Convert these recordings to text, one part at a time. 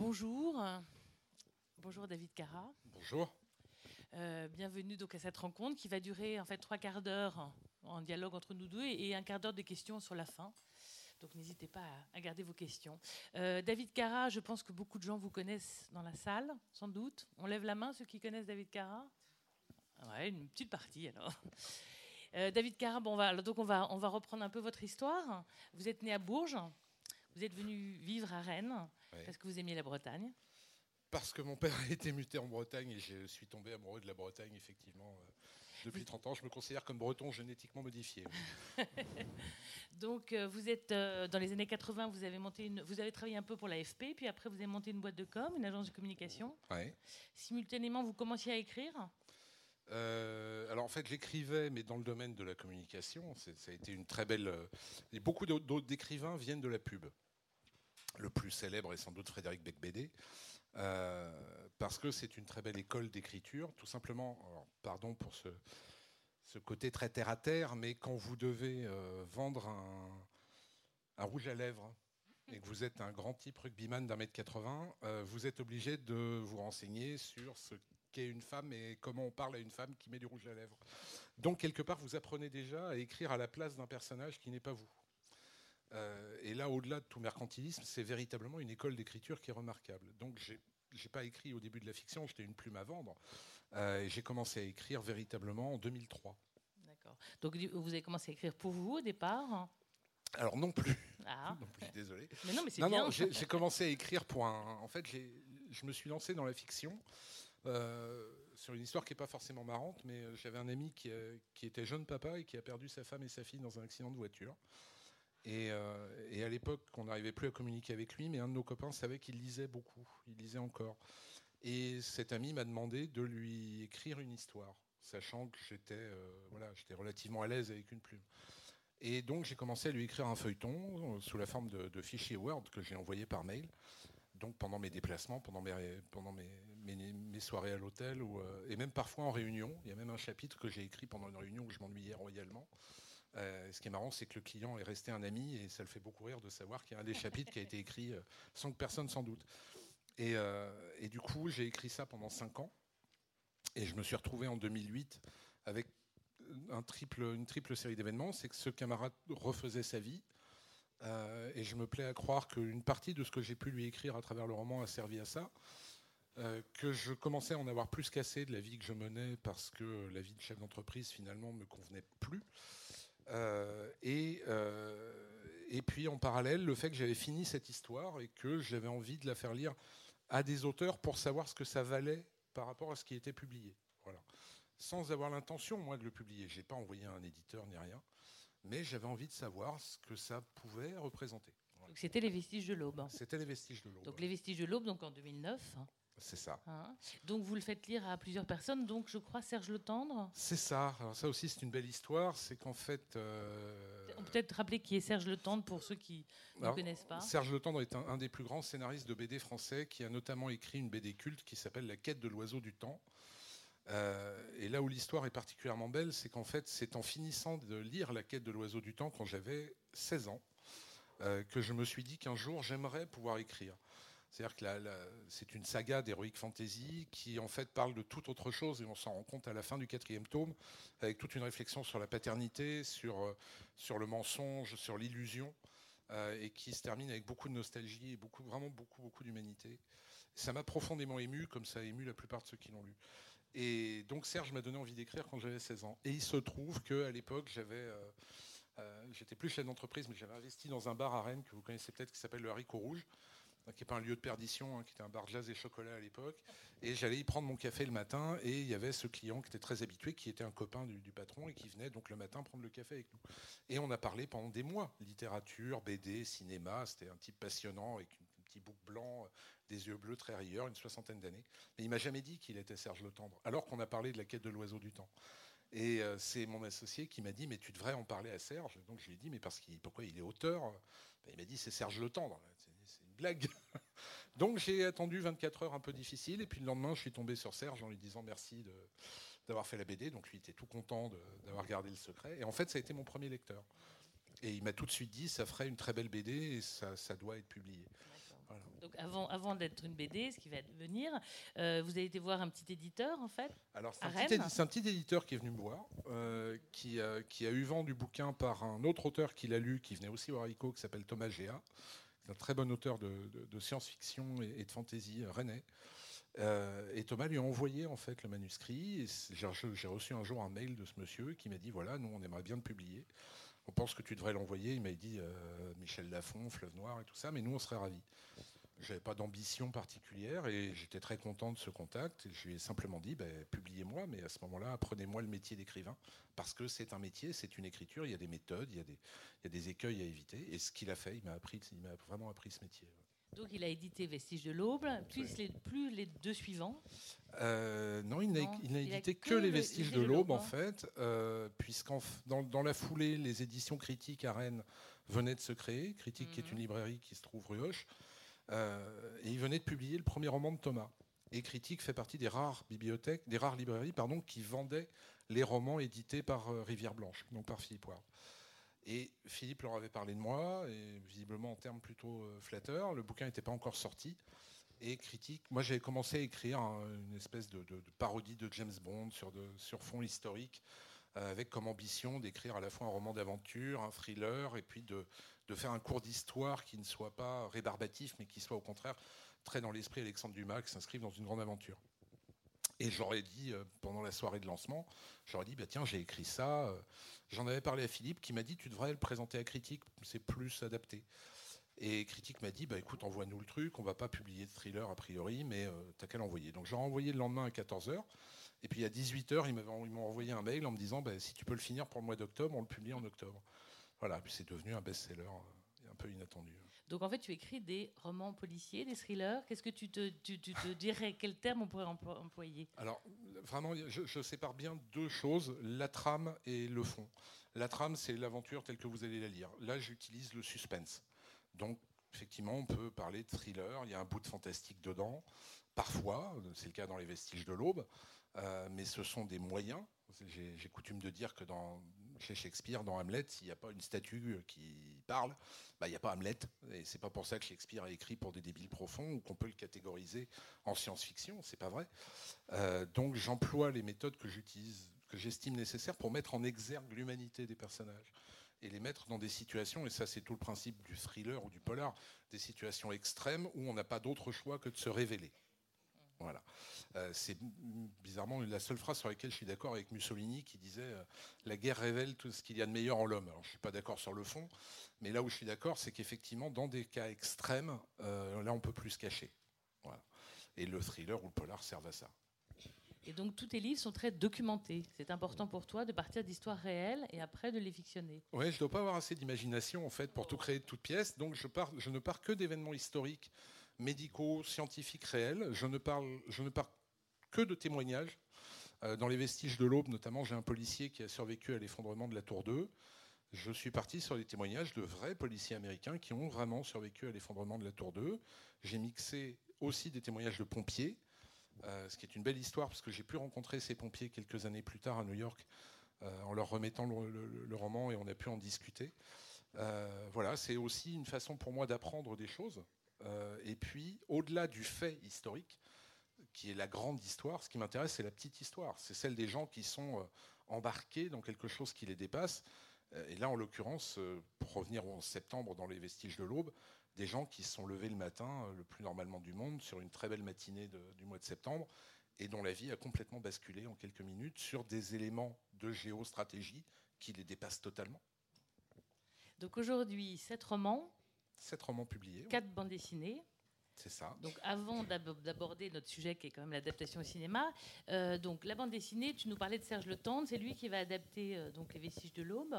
Bonjour. Bonjour David Cara. Bonjour. Euh, bienvenue donc à cette rencontre qui va durer en fait trois quarts d'heure en dialogue entre nous deux et un quart d'heure de questions sur la fin. Donc n'hésitez pas à, garder vos questions. Euh, David Cara, je pense que beaucoup de gens vous connaissent dans la salle, sans doute. On lève la main ceux qui connaissent David Cara? Ouais, une petite partie alors. Euh, David Cara, bon, on va, donc on va, on va reprendre un peu votre histoire. Vous êtes né à Bourges, vous êtes venu vivre à Rennes parce que vous aimiez la Bretagne. Parce que mon père a été muté en Bretagne et je suis tombé amoureux de la Bretagne, effectivement. Euh, depuis 30 ans, je me considère comme breton génétiquement modifié. Donc, euh, vous êtes euh, dans les années 80, vous avez monté une, vous avez travaillé un peu pour l'AFP, puis après vous avez monté une boîte de com, une agence de communication. Ouais. Simultanément, vous commenciez à écrire? Euh, alors en fait, j'écrivais, mais dans le domaine de la communication. Ça a été une très belle. Et beaucoup d'autres d'écrivains viennent de la pub. Le plus célèbre est sans doute Frédéric Becbédé. parce que c'est une très belle école d'écriture, tout simplement. pardon pour ce, côté très terre à terre, mais quand vous devez euh, vendre un, rouge à lèvres et que vous êtes un grand type rugbyman d'un mètre 80, euh, vous êtes obligé de vous renseigner sur ce qu'est une femme et comment on parle à une femme qui met du rouge à lèvres. Donc quelque part, vous apprenez déjà à écrire à la place d'un personnage qui n'est pas vous. Euh, et là, au-delà de tout mercantilisme, c'est véritablement une école d'écriture qui est remarquable. Donc j'ai j'ai pas écrit au début de la fiction, j'étais une plume à vendre. Euh, j'ai commencé à écrire véritablement en 2003. D'accord. Donc vous avez commencé à écrire pour vous au départ alors non plus. Ah. non plus, désolé. Mais non, mais c'est bien. j'ai commencé à écrire pour un. En fait, je me suis lancé dans la fiction euh, sur une histoire qui n'est pas forcément marrante, mais euh, j'avais un ami qui, qui, était jeune papa et qui a perdu sa femme et sa fille dans un accident de voiture. Et, et à l'époque, on n'arrivait plus à communiquer avec lui, mais un de nos copains savait qu'il lisait beaucoup. Il lisait encore. Et cet ami m'a demandé de lui écrire une histoire, sachant que j'étais euh, voilà, relativement à l'aise avec une plume. Et donc j'ai commencé à lui écrire un feuilleton euh, sous la forme de, fichiers Word que j'ai envoyé par mail. Donc pendant mes déplacements, pendant mes, pendant mes, mes, soirées à l'hôtel, euh, et même parfois en réunion. Il y a même un chapitre que j'ai écrit pendant une réunion où je m'ennuyais royalement. Ce qui est marrant, c'est que le client est resté un ami et ça le fait beaucoup rire de savoir qu'il y a un des chapitres qui a été écrit sans que personne s'en doute. Euh, et, du coup, j'ai écrit ça pendant 5 ans. Et je me suis retrouvé en 2008 avec une triple série d'événements. C'est que ce camarade refaisait sa vie. Euh, et je me plais à croire qu'une partie de ce que j'ai pu lui écrire à travers le roman a servi à ça. Euh, que je commençais à en avoir plus qu'assez de la vie que je menais parce que la vie de chef d'entreprise finalement me convenait plus. Et, et puis en parallèle, le fait que j'avais fini cette histoire et que j'avais envie de la faire lire à des auteurs pour savoir ce que ça valait par rapport à ce qui était publié. Voilà. Sans avoir l'intention, moi, de le publier. Je n'ai pas envoyé un éditeur ni rien, mais j'avais envie de savoir ce que ça pouvait représenter. C'était les vestiges de l'aube. C'était les vestiges de l'aube. Donc les vestiges de l'aube, donc en 2009. C'est ça. Hein donc vous le faites lire à plusieurs personnes, donc je crois Serge Le Tendre C'est ça. Alors ça aussi c'est une belle histoire, c'est qu'en fait... Euh... On peut peut-être rappeler qui est Serge Le Tendre pour ceux qui ne connaissent pas. Serge Le Tendre est un, des plus grands scénaristes de BD français qui a notamment écrit une BD culte qui s'appelle La quête de l'oiseau du temps. Euh, et là où l'histoire est particulièrement belle, c'est qu'en fait c'est en finissant de lire La quête de l'oiseau du temps quand j'avais 16 ans euh, que je me suis dit qu'un jour j'aimerais pouvoir écrire. C'est-à-dire que c'est une saga d'heroic fantasy qui en fait parle de toute autre chose et on s'en rend compte à la fin du quatrième tome avec toute une réflexion sur la paternité, sur, euh, sur le mensonge, sur l'illusion euh, et qui se termine avec beaucoup de nostalgie et beaucoup, vraiment beaucoup, beaucoup d'humanité. Ça m'a profondément ému comme ça a ému la plupart de ceux qui l'ont lu. Et donc Serge m'a donné envie d'écrire quand j'avais 16 ans. Et il se trouve qu'à l'époque, j'avais... Euh, j'étais plus chef d'entreprise, mais j'avais investi dans un bar à Rennes que vous connaissez peut-être qui s'appelle le Haricot Rouge qui n'est pas un lieu de perdition, hein, qui était un bar de jazz et chocolat à l'époque. Et j'allais y prendre mon café le matin, et il y avait ce client qui était très habitué, qui était un copain du, patron, et qui venait donc le matin prendre le café avec nous. Et on a parlé pendant des mois, littérature, BD, cinéma, c'était un type passionnant, avec un petit bouc blanc, des yeux bleus très rieurs, une soixantaine d'années. Mais il m'a jamais dit qu'il était Serge Le Tendre, alors qu'on a parlé de la quête de l'oiseau du temps. Et euh, c'est mon associé qui m'a dit, mais tu devrais en parler à Serge. Donc je lui ai dit, mais parce qu'il, pourquoi il est auteur? Ben, Il m'a dit, c'est Serge Le Tendre. Donc j'ai attendu 24 heures un peu difficiles, et puis le lendemain, je suis tombé sur Serge en lui disant merci d'avoir fait la BD. Donc lui était tout content d'avoir gardé le secret. Et en fait, ça a été mon premier lecteur. Et il m'a tout de suite dit, ça ferait une très belle BD et ça, doit être publié. Donc avant, avant d'être une BD, ce qui va devenir, euh, vous avez été voir un petit éditeur en fait Alors c'est un, petit éditeur qui est venu me voir, euh, qui, qui, a eu vent du bouquin par un autre auteur qui l'a lu, qui venait aussi au ICO, qui s'appelle Thomas Géa. Un très bon auteur de, science-fiction et, de fantasy euh, rennais. et Thomas lui a envoyé en fait le manuscrit. J'ai reçu un jour un mail de ce monsieur qui m'a dit voilà, nous on aimerait bien le publier. On pense que tu devrais l'envoyer. Il m'a dit Michel Lafon, Fleuve Noir et tout ça, mais nous on serait ravis. Je n'avais pas d'ambition particulière et j'étais très content de ce contact. je lui ai simplement dit, ben, publiez-moi, mais à ce moment-là, apprenez-moi le métier d'écrivain, parce que c'est un métier, c'est une écriture, il y a des méthodes, il y a des, il y a des écueils à éviter. Et ce qu'il a fait, il m'a appris, il m'a vraiment appris ce métier. Donc il a édité Vestiges de l'Aube, plus, les, plus les deux suivants euh, Non, il n'a édité que, les Vestiges de l'Aube, en fait, euh, puisqu'en dans, dans, la foulée, les éditions critiques à Rennes venaient de se créer. Critique, qui est mhm. une librairie qui se trouve rue Hoche. Euh, et il venait de publier le premier roman de Thomas. Et Critique fait partie des rares bibliothèques, des rares librairies pardon, qui vendaient les romans édités par euh, Rivière Blanche, donc par Philippe Ward. Et Philippe leur avait parlé de moi, et visiblement en termes plutôt euh, flatteurs. Le bouquin n'était pas encore sorti. Et critique, moi j'avais commencé à écrire une espèce de, parodie de James Bond sur, sur fond historique, avec comme ambition d'écrire à la fois un roman d'aventure, un thriller, et puis de, de faire un cours d'histoire qui ne soit pas rébarbatif, mais qui soit au contraire très dans l'esprit Alexandre Dumas, qui s'inscrive dans une grande aventure. Et j'aurais dit, euh, pendant la soirée de lancement, j'aurais dit, bah, tiens, j'ai écrit ça. Euh, j'en avais parlé à Philippe, qui m'a dit, tu devrais le présenter à Critique, c'est plus adapté. Et Critique m'a dit, bah, écoute, envoie-nous le truc, on va pas publier de thriller a priori, mais euh, t'as qu'à l'envoyer. Donc j'ai envoyé le lendemain à 14h. Et puis à 18h, ils m'ont envoyé un mail en me disant, bah, si tu peux le finir pour le mois d'octobre, on le publie en octobre. Voilà, puis c'est devenu un best-seller euh, un peu inattendu. Donc en fait, tu écris des romans policiers, des thrillers. Qu'est-ce que tu te, tu, te dirais Quel terme on pourrait employer? Alors, vraiment, je, sépare bien deux choses, la trame et le fond. La trame, c'est l'aventure telle que vous allez la lire. Là, j'utilise le suspense. Donc, effectivement, on peut parler de thriller. Il y a un bout de fantastique dedans. Parfois, c'est le cas dans Les Vestiges de l'Aube. Euh, mais ce sont des moyens. J'ai coutume de dire que dans, chez Shakespeare, dans Hamlet, s'il n'y a pas une statue qui parle, bah, il n'y a pas Hamlet. Et c'est pas pour ça que Shakespeare a écrit pour des débiles profonds ou qu'on peut le catégoriser en science-fiction. C'est pas vrai. Euh, donc j'emploie les méthodes que j'utilise, que j'estime nécessaires pour mettre en exergue l'humanité des personnages et les mettre dans des situations, et ça c'est tout le principe du thriller ou du polar, des situations extrêmes où on n'a pas d'autre choix que de se révéler. Voilà. Euh, c'est bizarrement la seule phrase sur laquelle je suis d'accord avec Mussolini qui disait euh, La guerre révèle tout ce qu'il y a de meilleur en l'homme. Alors je ne suis pas d'accord sur le fond, mais là où je suis d'accord, c'est qu'effectivement, dans des cas extrêmes, euh, là on peut plus se cacher. Et le thriller ou le polar servent à ça. Et donc tous tes livres sont très documentés. C'est important pour toi de partir d'histoires réelles et après de les fictionner. Oui, je ne dois pas avoir assez d'imagination en fait pour tout créer de toutes pièces. Donc je, pars, je ne pars que d'événements historiques médicaux, scientifiques réels. Je ne parle, je ne parle que de témoignages. Euh, dans les vestiges de l'Aube, notamment, j'ai un policier qui a survécu à l'effondrement de la Tour 2. Je suis parti sur des témoignages de vrais policiers américains qui ont vraiment survécu à l'effondrement de la Tour 2. J'ai mixé aussi des témoignages de pompiers, euh, ce qui est une belle histoire parce que j'ai pu rencontrer ces pompiers quelques années plus tard à New York euh, en leur remettant le, roman et on a pu en discuter. voilà, c'est aussi une façon pour moi d'apprendre des choses. Et puis, au-delà du fait historique, qui est la grande histoire. Ce qui m'intéresse, c'est la petite histoire. C'est celle des gens qui sont euh, embarqués dans quelque chose qui les dépasse. Euh, et là, en l'occurrence, euh, pour revenir en septembre dans les vestiges de l'aube, des gens qui se sont levés le matin, le plus normalement du monde, sur une très belle matinée du mois de septembre, et dont la vie a complètement basculé en quelques minutes sur des éléments de géostratégie qui les dépassent totalement. Donc aujourd'hui, sept romans. Sept romans publiés. Quatre bandes dessinées. C'est ça. Donc avant d'aborder notre sujet qui est quand même l'adaptation au cinéma, euh, donc la bande dessinée, tu nous parlais de Serge Le Tendre, c'est lui qui va adapter euh, donc les Vestiges de l'Aube.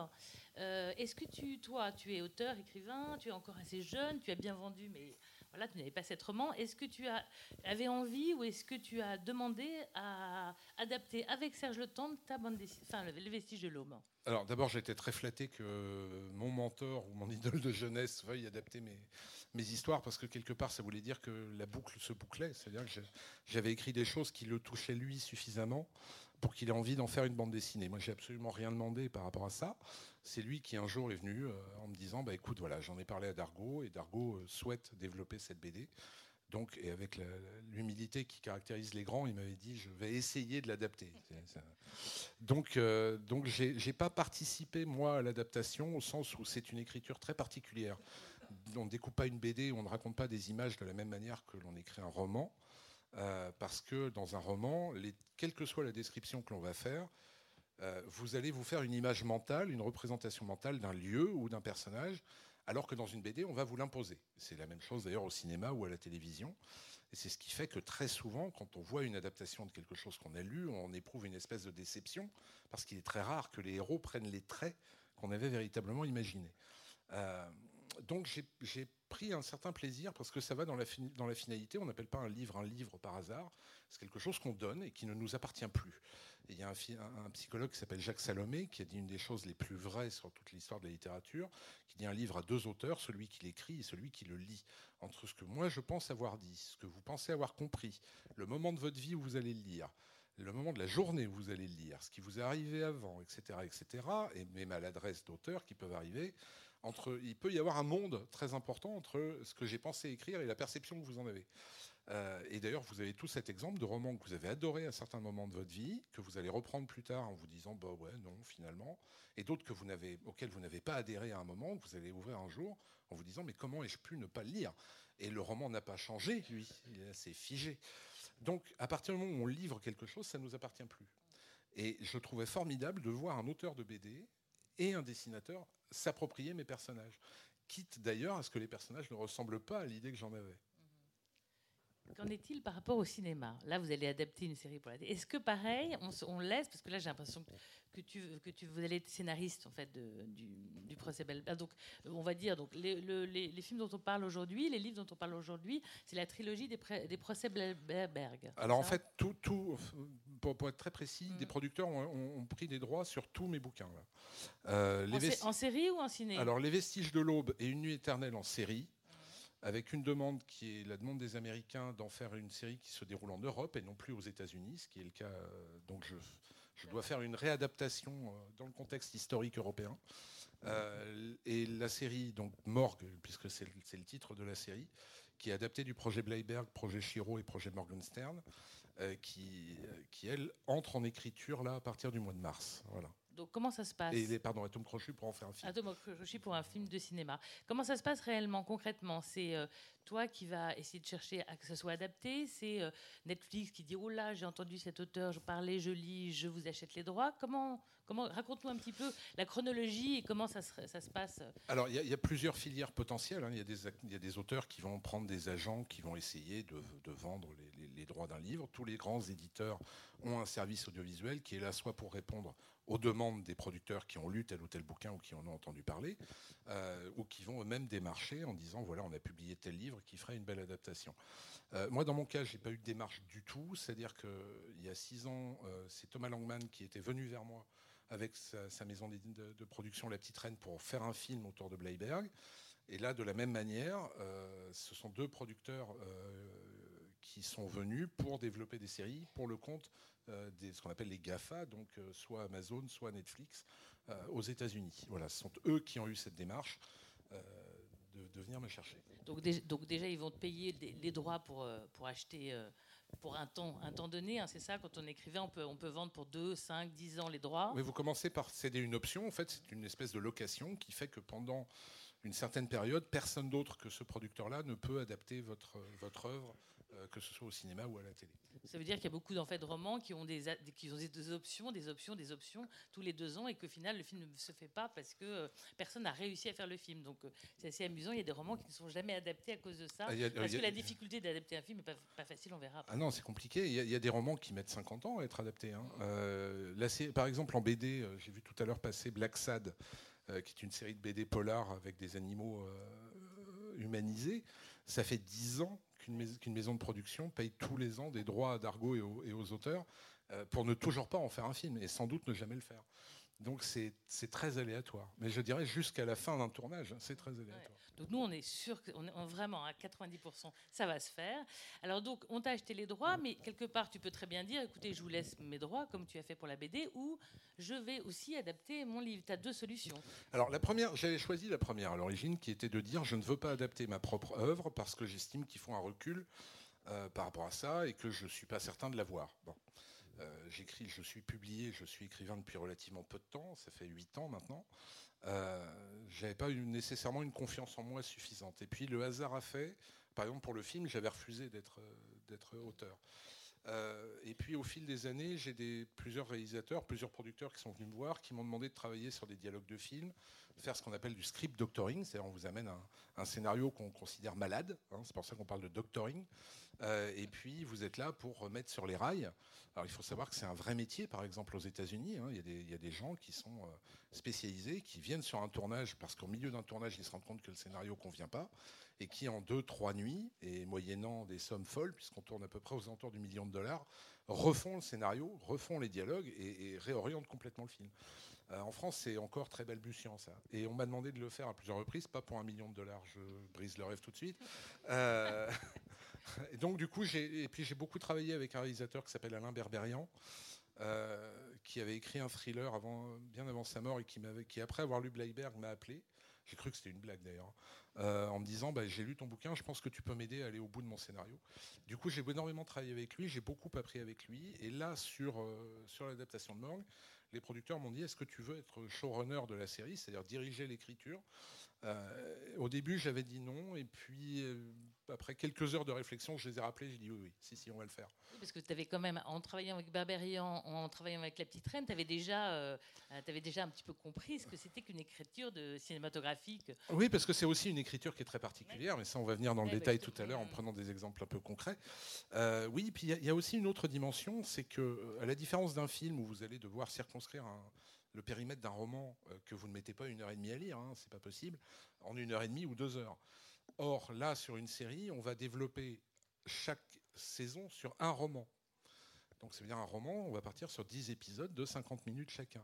Euh, est-ce que tu, toi, tu es auteur, écrivain, tu es encore assez jeune, tu as bien vendu, mais voilà, tu n'avais pas cet roman. Est-ce que tu as, avais envie ou est-ce que tu as demandé à adapter avec Serge Le Tendre ta bande dessinée, enfin les Vestiges de l'Aube? Alors d'abord, j'étais très flatté que mon mentor ou mon idole de jeunesse veuille adapter mes mes histoires parce que quelque part ça voulait dire que la boucle se bouclait. C'est-à-dire que j'avais écrit des choses qui le touchaient lui suffisamment pour qu'il ait envie d'en faire une bande dessinée. Moi, j'ai absolument rien demandé par rapport à ça. C'est lui qui un jour est venu en me disant, bah écoute, voilà, j'en ai parlé à Dargo et Dargo souhaite développer cette BD. Donc, et avec l'humilité qui caractérise les grands, il m'avait dit je vais essayer de l'adapter. Donc, euh, donc j'ai pas participé moi à l'adaptation au sens où c'est une écriture très particulière. On ne découpe pas une BD, on ne raconte pas des images de la même manière que l'on écrit un roman, euh, parce que dans un roman, les, quelle que soit la description que l'on va faire, euh, vous allez vous faire une image mentale, une représentation mentale d'un lieu ou d'un personnage alors que dans une BD, on va vous l'imposer. C'est la même chose d'ailleurs au cinéma ou à la télévision. Et c'est ce qui fait que très souvent, quand on voit une adaptation de quelque chose qu'on a lu, on éprouve une espèce de déception, parce qu'il est très rare que les héros prennent les traits qu'on avait véritablement imaginés. Euh, donc j'ai pris un certain plaisir parce que ça va dans la, dans la finalité. On n'appelle pas un livre un livre par hasard. C'est quelque chose qu'on donne et qui ne nous appartient plus il y a un, psychologue qui s'appelle Jacques Salomé qui a dit une des choses les plus vraies sur toute l'histoire de la littérature, qui dit un livre à deux auteurs, celui qui l'écrit et celui qui le lit. Entre ce que moi je pense avoir dit, ce que vous pensez avoir compris, le moment de votre vie où vous allez le lire, le moment de la journée où vous allez le lire, ce qui vous est arrivé avant, etc., etc., et mes maladresses d'auteur qui peuvent arriver, entre, il peut y avoir un monde très important entre ce que j'ai pensé écrire et la perception que vous en avez. Euh, et d'ailleurs, vous avez tout cet exemple de romans que vous avez adoré à certains moments de votre vie, que vous allez reprendre plus tard en vous disant bah ouais, non, finalement, et d'autres que vous n'avez, auxquels vous n'avez pas adhéré à un moment, que vous allez ouvrir un jour en vous disant mais comment ai-je pu ne pas le lire? Et le roman n'a pas changé, lui, il est assez figé. Donc, à partir du moment où on livre quelque chose, ça ne nous appartient plus. Et je trouvais formidable de voir un auteur de BD et un dessinateur s'approprier mes personnages, quitte d'ailleurs à ce que les personnages ne ressemblent pas à l'idée que j'en avais. Qu'en est-il par rapport au cinéma? Là, vous allez adapter une série pour la Est-ce que pareil, on, laisse, parce que là j'ai l'impression que tu, que tu vous allez être scénariste en fait du, du, procès Belberg. Donc, on va dire donc les, les, films dont on parle aujourd'hui, les livres dont on parle aujourd'hui, c'est la trilogie des, des procès Belberg. Alors en fait, tout, tout pour, être très précis, des mm. producteurs ont, pris des droits sur tous mes bouquins. Euh, en, en, série ou en ciné? Alors les vestiges de l'aube et une nuit éternelle en série avec une demande qui est la demande des Américains d'en faire une série qui se déroule en Europe et non plus aux États-Unis, ce qui est le cas. Euh, donc je, dois faire une réadaptation euh, dans le contexte historique européen. Euh, et la série, donc Morgue, puisque c'est le, titre de la série, qui est adaptée du projet Bleiberg, projet Chiro et projet Morgenstern, qui, qui, elle, entre en écriture là à partir du mois de mars. Voilà. Donc comment ça se passe Et pardon, Tom Crochu pour en faire un film. Tom Crochu pour un film de cinéma. Comment ça se passe réellement, concrètement? C'est euh, toi qui vas essayer de chercher à que ce soit adapté C'est euh, Netflix qui dit oh là, j'ai entendu cet auteur, je parlais, je lis, je vous achète les droits. Comment Comment raconte-nous un petit peu la chronologie et comment ça se, ça se passe? Alors il y, a plusieurs filières potentielles. Hein. Il y, a des auteurs qui vont prendre des agents qui vont essayer de, vendre les, les droits d'un livre. Tous les grands éditeurs ont un service audiovisuel qui est là soit pour répondre aux demandes des producteurs qui ont lu tel ou tel bouquin ou qui en ont entendu parler, euh, ou qui vont eux-mêmes démarcher en disant voilà, on a publié tel livre qui ferait une belle adaptation. Euh, moi, dans mon cas, je n'ai pas eu de démarche du tout. C'est-à-dire qu'il y a six ans, euh, c'est Thomas Langman qui était venu vers moi avec sa, maison de, production La Petite Reine pour faire un film autour de Bleiberg. Et là, de la même manière, ce sont deux producteurs qui sont venus pour développer des séries pour le compte euh, des, ce qu'on appelle les GAFA, donc euh, soit Amazon, soit Netflix, euh, aux États-Unis. Voilà, ce sont eux qui ont eu cette démarche. De, venir me chercher. Donc, donc, déjà, ils vont te payer les droits pour, pour acheter pour un temps, un temps donné. Hein, c'est ça, quand on écrivait, on peut, on peut vendre pour 2, 5, 10 ans les droits? Oui, vous commencez par céder une option. En fait, c'est une espèce de location qui fait que pendant une certaine période, personne d'autre que ce producteur-là ne peut adapter votre, votre œuvre euh, que ce soit au cinéma ou à la télé. Ça veut dire qu'il y a beaucoup en fait, de romans qui ont, des, qui ont des options, des options, des options tous les deux ans et qu'au final le film ne se fait pas parce que euh, personne n'a réussi à faire le film. Donc euh, c'est assez amusant. Il y a des romans qui ne sont jamais adaptés à cause de ça. Ah, parce que la difficulté d'adapter un film n'est pas, facile, on verra. Ah non, c'est compliqué. Il y, a, des romans qui mettent 50 ans à être adaptés. Hein. là, par exemple, en BD, j'ai vu tout à l'heure passer Black Sad, qui est une série de BD polar avec des animaux humanisés. Ça fait 10 ans qu'une maison, de production paye tous les ans des droits à Dargo et aux, auteurs euh, pour ne toujours pas en faire un film et sans doute ne jamais le faire. Donc c'est très aléatoire. Mais je dirais jusqu'à la fin d'un tournage, c'est très aléatoire. Donc nous, on est sûr qu'on est vraiment à 90%, ça va se faire. Alors donc, on t'a acheté les droits, mais quelque part, tu peux très bien dire, écoutez, je vous laisse mes droits, comme tu as fait pour la BD, ou je vais aussi adapter mon livre. Tu as deux solutions. Alors la première, j'avais choisi la première à l'origine, qui était de dire, je ne veux pas adapter ma propre œuvre parce que j'estime qu'il faut un recul euh, par rapport à ça et que je ne suis pas certain de l'avoir. Bon. Euh, j'écris, je suis publié, je suis écrivain depuis relativement peu de temps, ça fait huit ans maintenant. Euh, j'avais pas nécessairement une confiance en moi suffisante. Et puis le hasard a fait, par exemple pour le film, j'avais refusé d'être d'être auteur. Euh, et puis au fil des années, j'ai plusieurs réalisateurs, plusieurs producteurs qui sont venus me voir, qui m'ont demandé de travailler sur des dialogues de films, faire ce qu'on appelle du script doctoring, c'est-à-dire on vous amène un, scénario qu'on considère malade, hein, c'est pour ça qu'on parle de doctoring, euh, et puis vous êtes là pour remettre sur les rails. Alors il faut savoir que c'est un vrai métier, par exemple aux États-Unis, hein, il, y a des gens qui sont euh, spécialisés, qui viennent sur un tournage parce qu'au milieu d'un tournage ils se rendent compte que le scénario convient pas, et qui en deux, trois nuits, et moyennant des sommes folles, puisqu'on tourne à peu près aux alentours du million de dollars, refont le scénario, refont les dialogues et, réorientent complètement le film. Euh, en France, c'est encore très balbutiant ça. Et on m'a demandé de le faire à plusieurs reprises, pas pour un million de dollars, je brise le rêve tout de suite. et donc du coup, j'ai, et puis j'ai beaucoup travaillé avec un réalisateur qui s'appelle Alain Berberian. Euh, qui avait écrit un thriller bien avant sa mort et qui, après avoir lu Bleiberg m'a appelé. J'ai cru que c'était une blague d'ailleurs. Euh, en me disant bah, j'ai lu ton bouquin, je pense que tu peux m'aider à aller au bout de mon scénario. Du coup, j'ai énormément travaillé avec lui, j'ai beaucoup appris avec lui. Et là, sur, euh, sur l'adaptation de Morgue, les producteurs m'ont dit est-ce que tu veux être showrunner de la série, c'est-à-dire diriger l'écriture? Au début, j'avais dit non, et puis après quelques heures de réflexion, je les ai rappelés, j'ai dit oui, oui, si, si, on va le faire. parce que tu avais quand même, en travaillant avec Barberian, en travaillant avec La Petite Reine, tu avais, déjà, euh, avais déjà un petit peu compris ce que c'était qu'une écriture de cinématographique. Oui, parce que c'est aussi une écriture qui est très particulière, mais ça, on va venir dans le détail tout à l'heure en prenant des exemples un peu concrets. Euh, oui, puis il y, a aussi une autre dimension, c'est que, à la différence d'un film où vous allez devoir circonscrire le périmètre d'un roman euh, que vous ne mettez pas une heure et demie à lire, hein, c'est pas possible, en une heure et demie ou deux heures. Or, là, sur une série, on va développer chaque saison sur un roman. Donc, c'est bien un roman, on va partir sur 10 épisodes de 50 minutes chacun.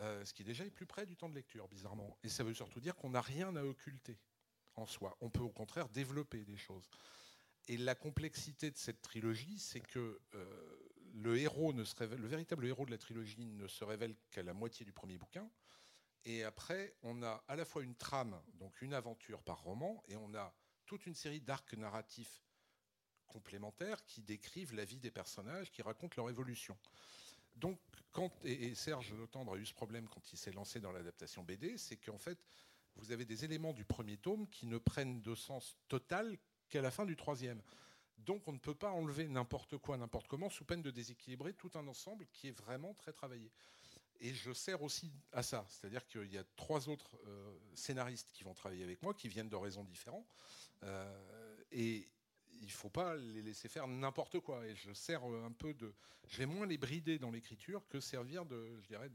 Euh, ce qui déjà est plus près du temps de lecture, bizarrement. Et ça veut surtout dire qu'on n'a rien à occulter en soi. On peut au contraire développer des choses. Et la complexité de cette trilogie, c'est que euh, le héros ne se révèle, le véritable héros de la trilogie ne se révèle qu'à la moitié du premier bouquin. Et après, on a à la fois une trame, donc une aventure par roman, et on a toute une série d'arcs narratifs complémentaires qui décrivent la vie des personnages, qui racontent leur évolution. Donc, quand, et, Serge Lotendre a eu ce problème quand il s'est lancé dans l'adaptation BD, c'est qu'en fait, vous avez des éléments du premier tome qui ne prennent de sens total qu'à la fin du troisième. Donc on ne peut pas enlever n'importe quoi, n'importe comment, sous peine de déséquilibrer tout un ensemble qui est vraiment très travaillé. Et je sers aussi à ça. C'est-à-dire qu'il y a trois autres euh, scénaristes qui vont travailler avec moi, qui viennent de raisons différentes. Euh, et il ne faut pas les laisser faire n'importe quoi. Et je sers un peu de. Je vais moins les brider dans l'écriture que servir de, je dirais,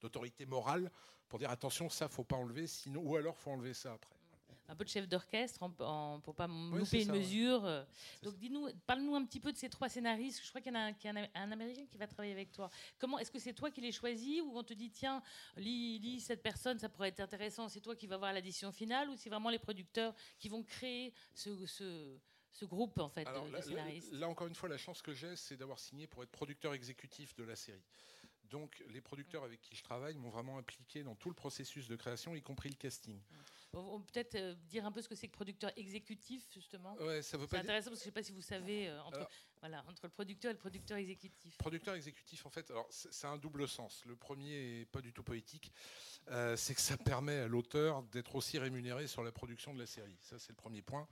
d'autorité morale pour dire attention, ça, faut pas enlever, sinon, ou alors faut enlever ça après un peu de chef d'orchestre pour pour pas louper une mesure. Donc dis-nous, parle-nous un petit peu de ces trois scénaristes. Je crois qu'il y en a, un, Américain qui va travailler avec toi. Comment est-ce que c'est toi qui les choisis ou on te dit tiens lis, cette personne, ça pourrait être intéressant. C'est toi qui vas voir l'addition finale ou c'est vraiment les producteurs qui vont créer ce, ce groupe en fait de, scénaristes? là, encore une fois, la chance que j'ai, c'est d'avoir signé pour être producteur exécutif de la série. Donc les producteurs avec qui je travaille m'ont vraiment impliqué dans tout le processus de création, y compris le casting. On peut peut-être euh, dire un peu ce que c'est que producteur exécutif, justement. Ouais, ça veut pas. C'est intéressant parce que je ne sais pas si vous savez euh, entre, voilà, entre le producteur et le producteur exécutif. Producteur exécutif, en fait, alors c'est un double sens. Le premier est pas du tout poétique, euh, c'est que ça permet à l'auteur d'être aussi rémunéré sur la production de la série. Ça, c'est le premier point.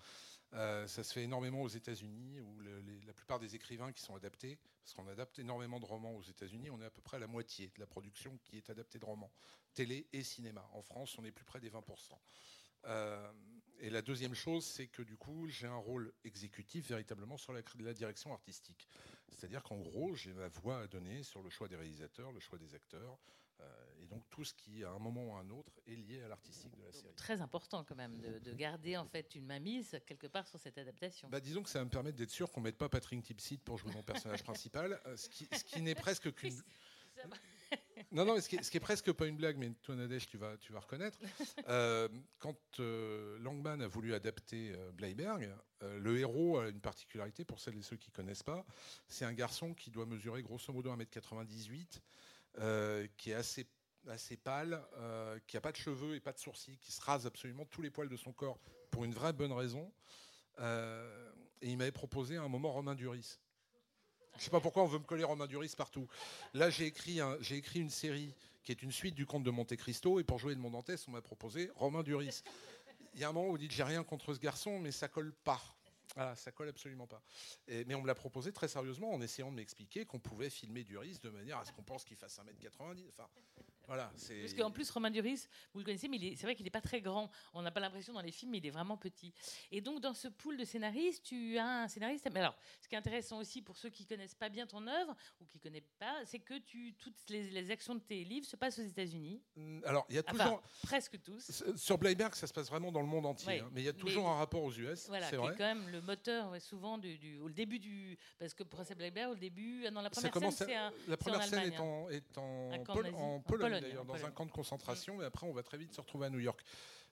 Euh, ça se fait énormément aux États-Unis, où la plupart des écrivains qui sont adaptés, parce qu'on adapte énormément de romans aux États-Unis, on est à peu près à la moitié de la production qui est adaptée de romans, télé et cinéma. En France, on est plus près des 20%. Euh, et la deuxième chose, c'est que du coup, j'ai un rôle exécutif véritablement sur la, direction artistique. C'est-à-dire qu'en gros, j'ai ma voix à donner sur le choix des réalisateurs, le choix des acteurs, et donc tout ce qui, à un moment ou à un autre, est lié à l'artistique de la série. Très important quand même de, garder en fait une mainmise quelque part sur cette adaptation. Bah, disons que ça va me permettre d'être sûr qu'on ne mette pas Patrick Tipsit pour jouer mon personnage principal, euh, ce qui, ce qui n'est presque qu'une... Non, non, ce qui, est, ce qui, est, presque pas une blague, mais toi, Nadège, tu vas, tu vas reconnaître. Euh, quand euh, Langman a voulu adapter euh, Bleiberg, euh, le héros a une particularité, pour celles et ceux qui ne connaissent pas. C'est un garçon qui doit mesurer grosso modo 1m98, euh, qui est assez, assez pâle, euh, qui n'a pas de cheveux et pas de sourcils, qui se rase absolument tous les poils de son corps pour une vraie bonne raison. Euh, et il m'avait proposé à un moment Romain Duris. Je ne sais pas pourquoi on veut me coller Romain Duris partout. Là, j'ai écrit, écrit une série qui est une suite du Comte de Monte Cristo, et pour jouer de mon Dantès, on m'a proposé Romain Duris. Il y a un moment où vous dites j'ai rien contre ce garçon, mais ça colle pas. Voilà, ça colle absolument pas. Mais on me l'a proposé très sérieusement en essayant de m'expliquer qu'on pouvait filmer Duris de manière à ce qu'on pense qu'il fasse 1m90. Enfin, voilà. Parce qu'en plus, Romain Duris, vous le connaissez, mais c'est vrai qu'il n'est pas très grand. On n'a pas l'impression dans les films, mais il est vraiment petit. Et donc, dans ce pool de scénaristes, tu as un scénariste. Mais alors, ce qui est intéressant aussi pour ceux qui connaissent pas bien ton œuvre ou qui connaissent pas, c'est que tu, toutes les, les actions de tes livres se passent aux États-Unis. Alors, il y a Enfin, toujours... presque tous. Sur Bleiberg, ça se passe vraiment dans le monde entier. Ouais, hein, mais il y a mais- toujours un rapport aux US, Voilà, c'est quand même le moteur, ouais, souvent, du, du- au début du. Parce que Procès Blackbeard, au début. ah non, la Ça première commence scène, c'est. La première scène Allemagne, est en, est en, Pologne, d'ailleurs, en dans un camp de concentration, et après on va très vite se retrouver à New York.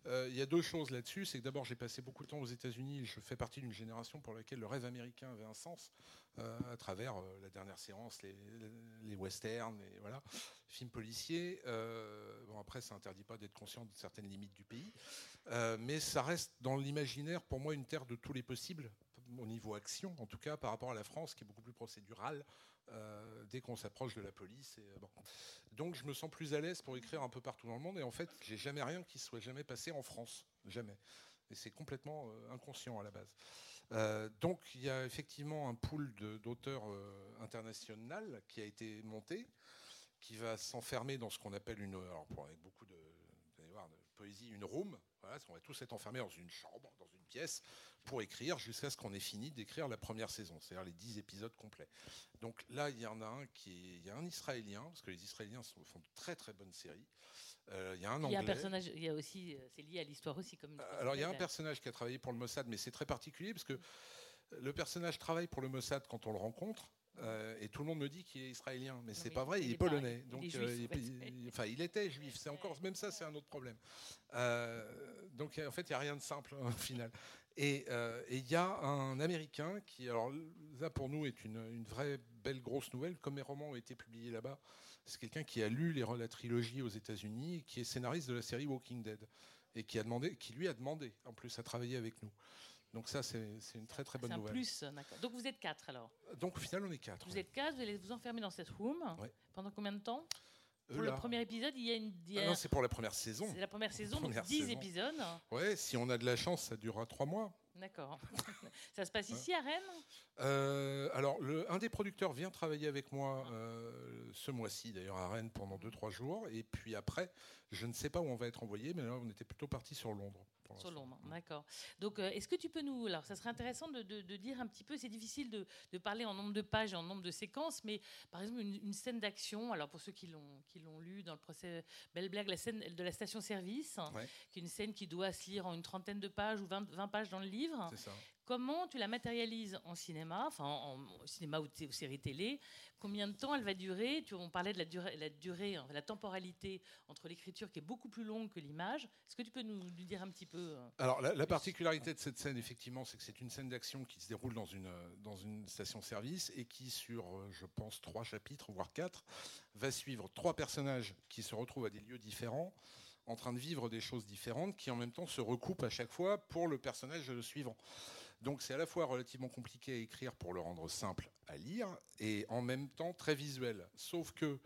Euh, Il y a deux choses là-dessus, c'est que d'abord j'ai passé beaucoup de temps aux États-Unis, je fais partie d'une génération pour laquelle le rêve américain avait un sens euh, à travers euh, la dernière séance, les, les westerns, et voilà, films policiers. Bon après ça interdit pas d'être conscient de certaines limites du pays, mais ça reste dans l'imaginaire pour moi une terre de tous les possibles au niveau action, en tout cas par rapport à la France qui est beaucoup plus procédurale euh, dès qu'on s'approche de la police. Et, euh. Donc je me sens plus à l'aise pour écrire un peu partout dans le monde. Et en fait, j'ai jamais rien qui soit jamais passé en France, jamais. Et c'est complètement euh, inconscient à la base. Donc il y a effectivement un pool d'auteurs international qui a été monté, qui va s'enfermer dans ce qu'on appelle une, alors pour- avec beaucoup de, de poésie, une room. Voilà, qu'on va tous être enfermés dans une chambre, dans une pièce, pour écrire jusqu'à ce qu'on ait fini d'écrire la première saison, c'est-à-dire les 10 épisodes complets. Donc là, il y en a un qui est, il y a un Israélien, parce que les Israéliens sont- font de très très bonnes séries. Euh, il y a un Il y Anglais. a un personnage, il y a aussi, euh, c'est lié à l'histoire aussi, comme. Alors il y a un personnage qui a travaillé pour le Mossad, mais c'est très particulier parce que le personnage travaille pour le Mossad quand on le rencontre. Euh, et tout le monde me dit qu'il est israélien, mais c'est oui, pas vrai, il, est polonais. il donc, juif, euh, il, enfin, il était juif. C'est encore même ça, c'est un autre problème. Euh, donc, en fait, il n'y a rien de simple hein, au final. Et et il y a un Américain qui, alors là pour nous, est une, une vraie belle grosse nouvelle. Comme mes romans ont été publiés là-bas, c'est quelqu'un qui a lu les, la trilogie aux États-Unis, et qui est scénariste de la série Walking Dead et qui a demandé, qui lui a demandé en plus à travailler avec nous. Donc ça, c'est une très très bonne un nouvelle. plus, d'accord. Donc vous êtes quatre alors. Donc au final, on est quatre. Vous êtes quatre, vous allez vous enfermer dans cette room. Ouais. Pendant combien de temps? Euh, Pour là- le premier épisode, il y a une. y a- Ah non, c'est pour la première saison. c'est la première saison, donc Première 10 saison. épisodes. Ouais, si on a de la chance, ça durera trois mois. D'accord. ça se passe ici à Rennes? Euh, alors, le, un des producteurs vient travailler avec moi euh, ce mois-ci, d'ailleurs, à Rennes, pendant 2-3 jours. Et puis après, je ne sais pas où on va être envoyé, mais là, on était plutôt parti sur Londres. Pour Sur. Londres, d'accord. Donc, euh, est-ce que tu peux nous. Alors, ça serait intéressant de, de- de dire un petit peu. C'est difficile de, de parler en nombre de pages et en nombre de séquences, mais par exemple, une, une scène d'action. Alors, pour ceux qui l'ont qui l'ont lu dans le procès Belle Blague, la scène de la station-service, Ouais. qui est une scène qui doit se lire en une trentaine de pages ou 20, 20 pages dans le livre. Comment tu la matérialises en cinéma, enfin en, en cinéma ou, ou série télé Combien de temps elle va durer? Tu, On parlait de la durée, la, durée, hein, la temporalité entre l'écriture qui est beaucoup plus longue que l'image. Est-ce que tu peux nous, nous dire un petit peu euh, Alors, la, la particularité de cette scène, effectivement, c'est que c'est une scène d'action qui se déroule dans une, dans une station-service et qui, sur, euh, je pense, trois chapitres, voire quatre, va suivre trois personnages qui se retrouvent à des lieux différents, en train de vivre des choses différentes, qui en même temps se recoupent à chaque fois pour le personnage suivant. Donc c'est à la fois relativement compliqué à écrire pour le rendre simple à lire et en même temps très visuel. Sauf que,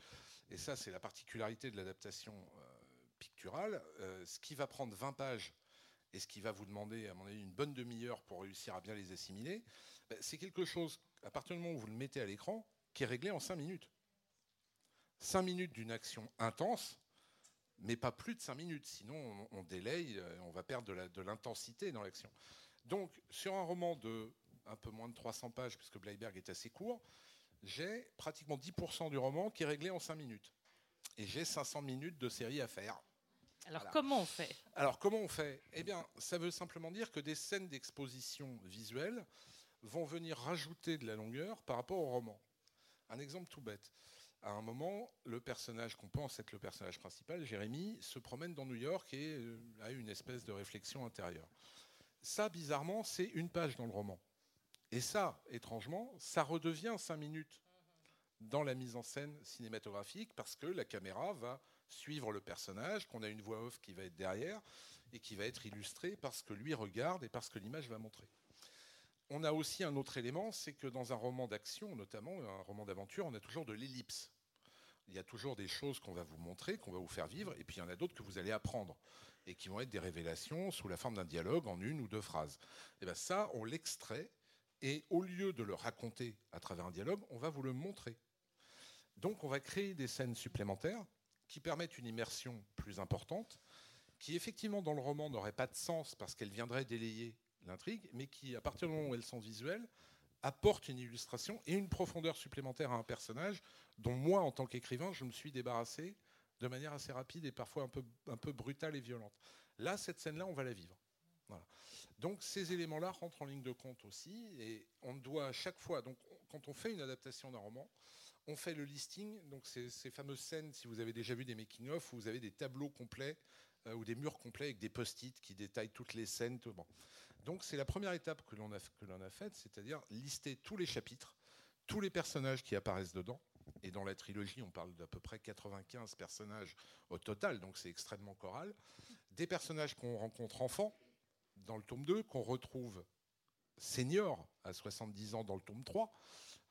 et ça c'est la particularité de l'adaptation euh, picturale, euh, ce qui va prendre 20 pages et ce qui va vous demander, à mon avis, une bonne demi-heure pour réussir à bien les assimiler, ben, c'est quelque chose, à partir du moment où vous le mettez à l'écran, qui est réglé en 5 minutes. 5 minutes d'une action intense, mais pas plus de 5 minutes, sinon on, délaye, euh, on va perdre de l'intensité dans l'action. Donc, sur un roman de un peu moins de 300 pages, puisque Bleiberg est assez court, j'ai pratiquement 10% du roman qui est réglé en 5 minutes. Et j'ai 500 minutes de série à faire. Alors, Voilà. comment on fait? Alors, comment on fait? Eh bien, ça veut simplement dire que des scènes d'exposition visuelle vont venir rajouter de la longueur par rapport au roman. Un exemple tout bête. à un moment, le personnage qu'on pense être le personnage principal, Jérémy, se promène dans New York et euh, a une espèce de réflexion intérieure. Ça, bizarrement, c'est une page dans le roman. Et ça, étrangement, ça redevient cinq minutes dans la mise en scène cinématographique parce que la caméra va suivre le personnage, qu'on a une voix off qui va être derrière et qui va être illustrée parce que lui regarde et parce que l'image va montrer. On a aussi un autre élément, c'est que dans un roman d'action, notamment un roman d'aventure, on a toujours de l'ellipse. Il y a toujours des choses qu'on va vous montrer, qu'on va vous faire vivre, et puis il y en a d'autres que vous allez apprendre, et qui vont être des révélations sous la forme d'un dialogue en une ou deux phrases. Et bien ça, on l'extrait, et au lieu de le raconter à travers un dialogue, on va vous le montrer. Donc on va créer des scènes supplémentaires qui permettent une immersion plus importante, qui effectivement dans le roman n'aurait pas de sens parce qu'elle viendrait délayer l'intrigue, mais qui, à partir du moment où elles sont visuelles, apportent une illustration et une profondeur supplémentaire à un personnage dont moi, en tant qu'écrivain, je me suis débarrassé de manière assez rapide et parfois un peu, un peu brutale et violente. Là, cette scène-là, on va la vivre. Donc ces éléments-là rentrent en ligne de compte aussi, et on doit à chaque fois, donc quand on fait une adaptation d'un roman, on fait le listing, donc ces, fameuses scènes, si vous avez déjà vu des making-of, où vous avez des tableaux complets euh, ou des murs complets avec des post-it qui détaillent toutes les scènes. Donc c'est la première étape que l'on a, que l'on a faite, c'est-à-dire lister tous les chapitres, tous les personnages qui apparaissent dedans. Et dans la trilogie, on parle d'à peu près 95 personnages au total, donc c'est extrêmement choral. Des personnages qu'on rencontre enfants dans le tome 2, qu'on retrouve seniors à 70 ans dans le tome 3,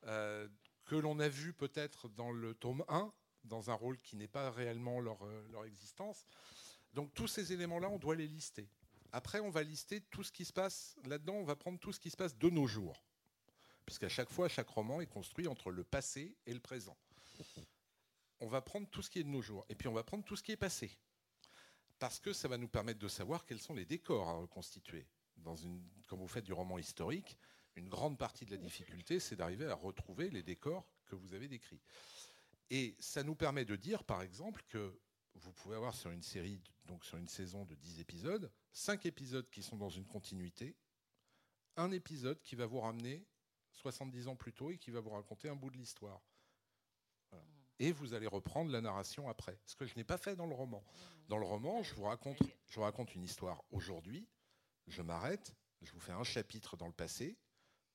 euh, que l'on a vu peut-être dans le tome 1, dans un rôle qui n'est pas réellement leur, euh, leur existence. Donc tous ces éléments-là, on doit les lister. Après, on va lister tout ce qui se passe. Là-dedans, on va prendre tout ce qui se passe de nos jours. Puisqu'à chaque fois, chaque roman est construit entre le passé et le présent. On va prendre tout ce qui est de nos jours. Et puis, on va prendre tout ce qui est passé. Parce que ça va nous permettre de savoir quels sont les décors à reconstituer. Quand vous faites du roman historique, une grande partie de la difficulté, c'est d'arriver à retrouver les décors que vous avez décrits. Et ça nous permet de dire, par exemple, que vous pouvez avoir sur une série, donc sur une saison de 10 épisodes, 5 épisodes qui sont dans une continuité, un épisode qui va vous ramener 70 ans plus tôt et qui va vous raconter un bout de l'histoire. Voilà. Et vous allez reprendre la narration après. Ce que je n'ai pas fait dans le roman. Dans le roman, je vous raconte, je vous raconte une histoire aujourd'hui, je m'arrête, je vous fais un chapitre dans le passé,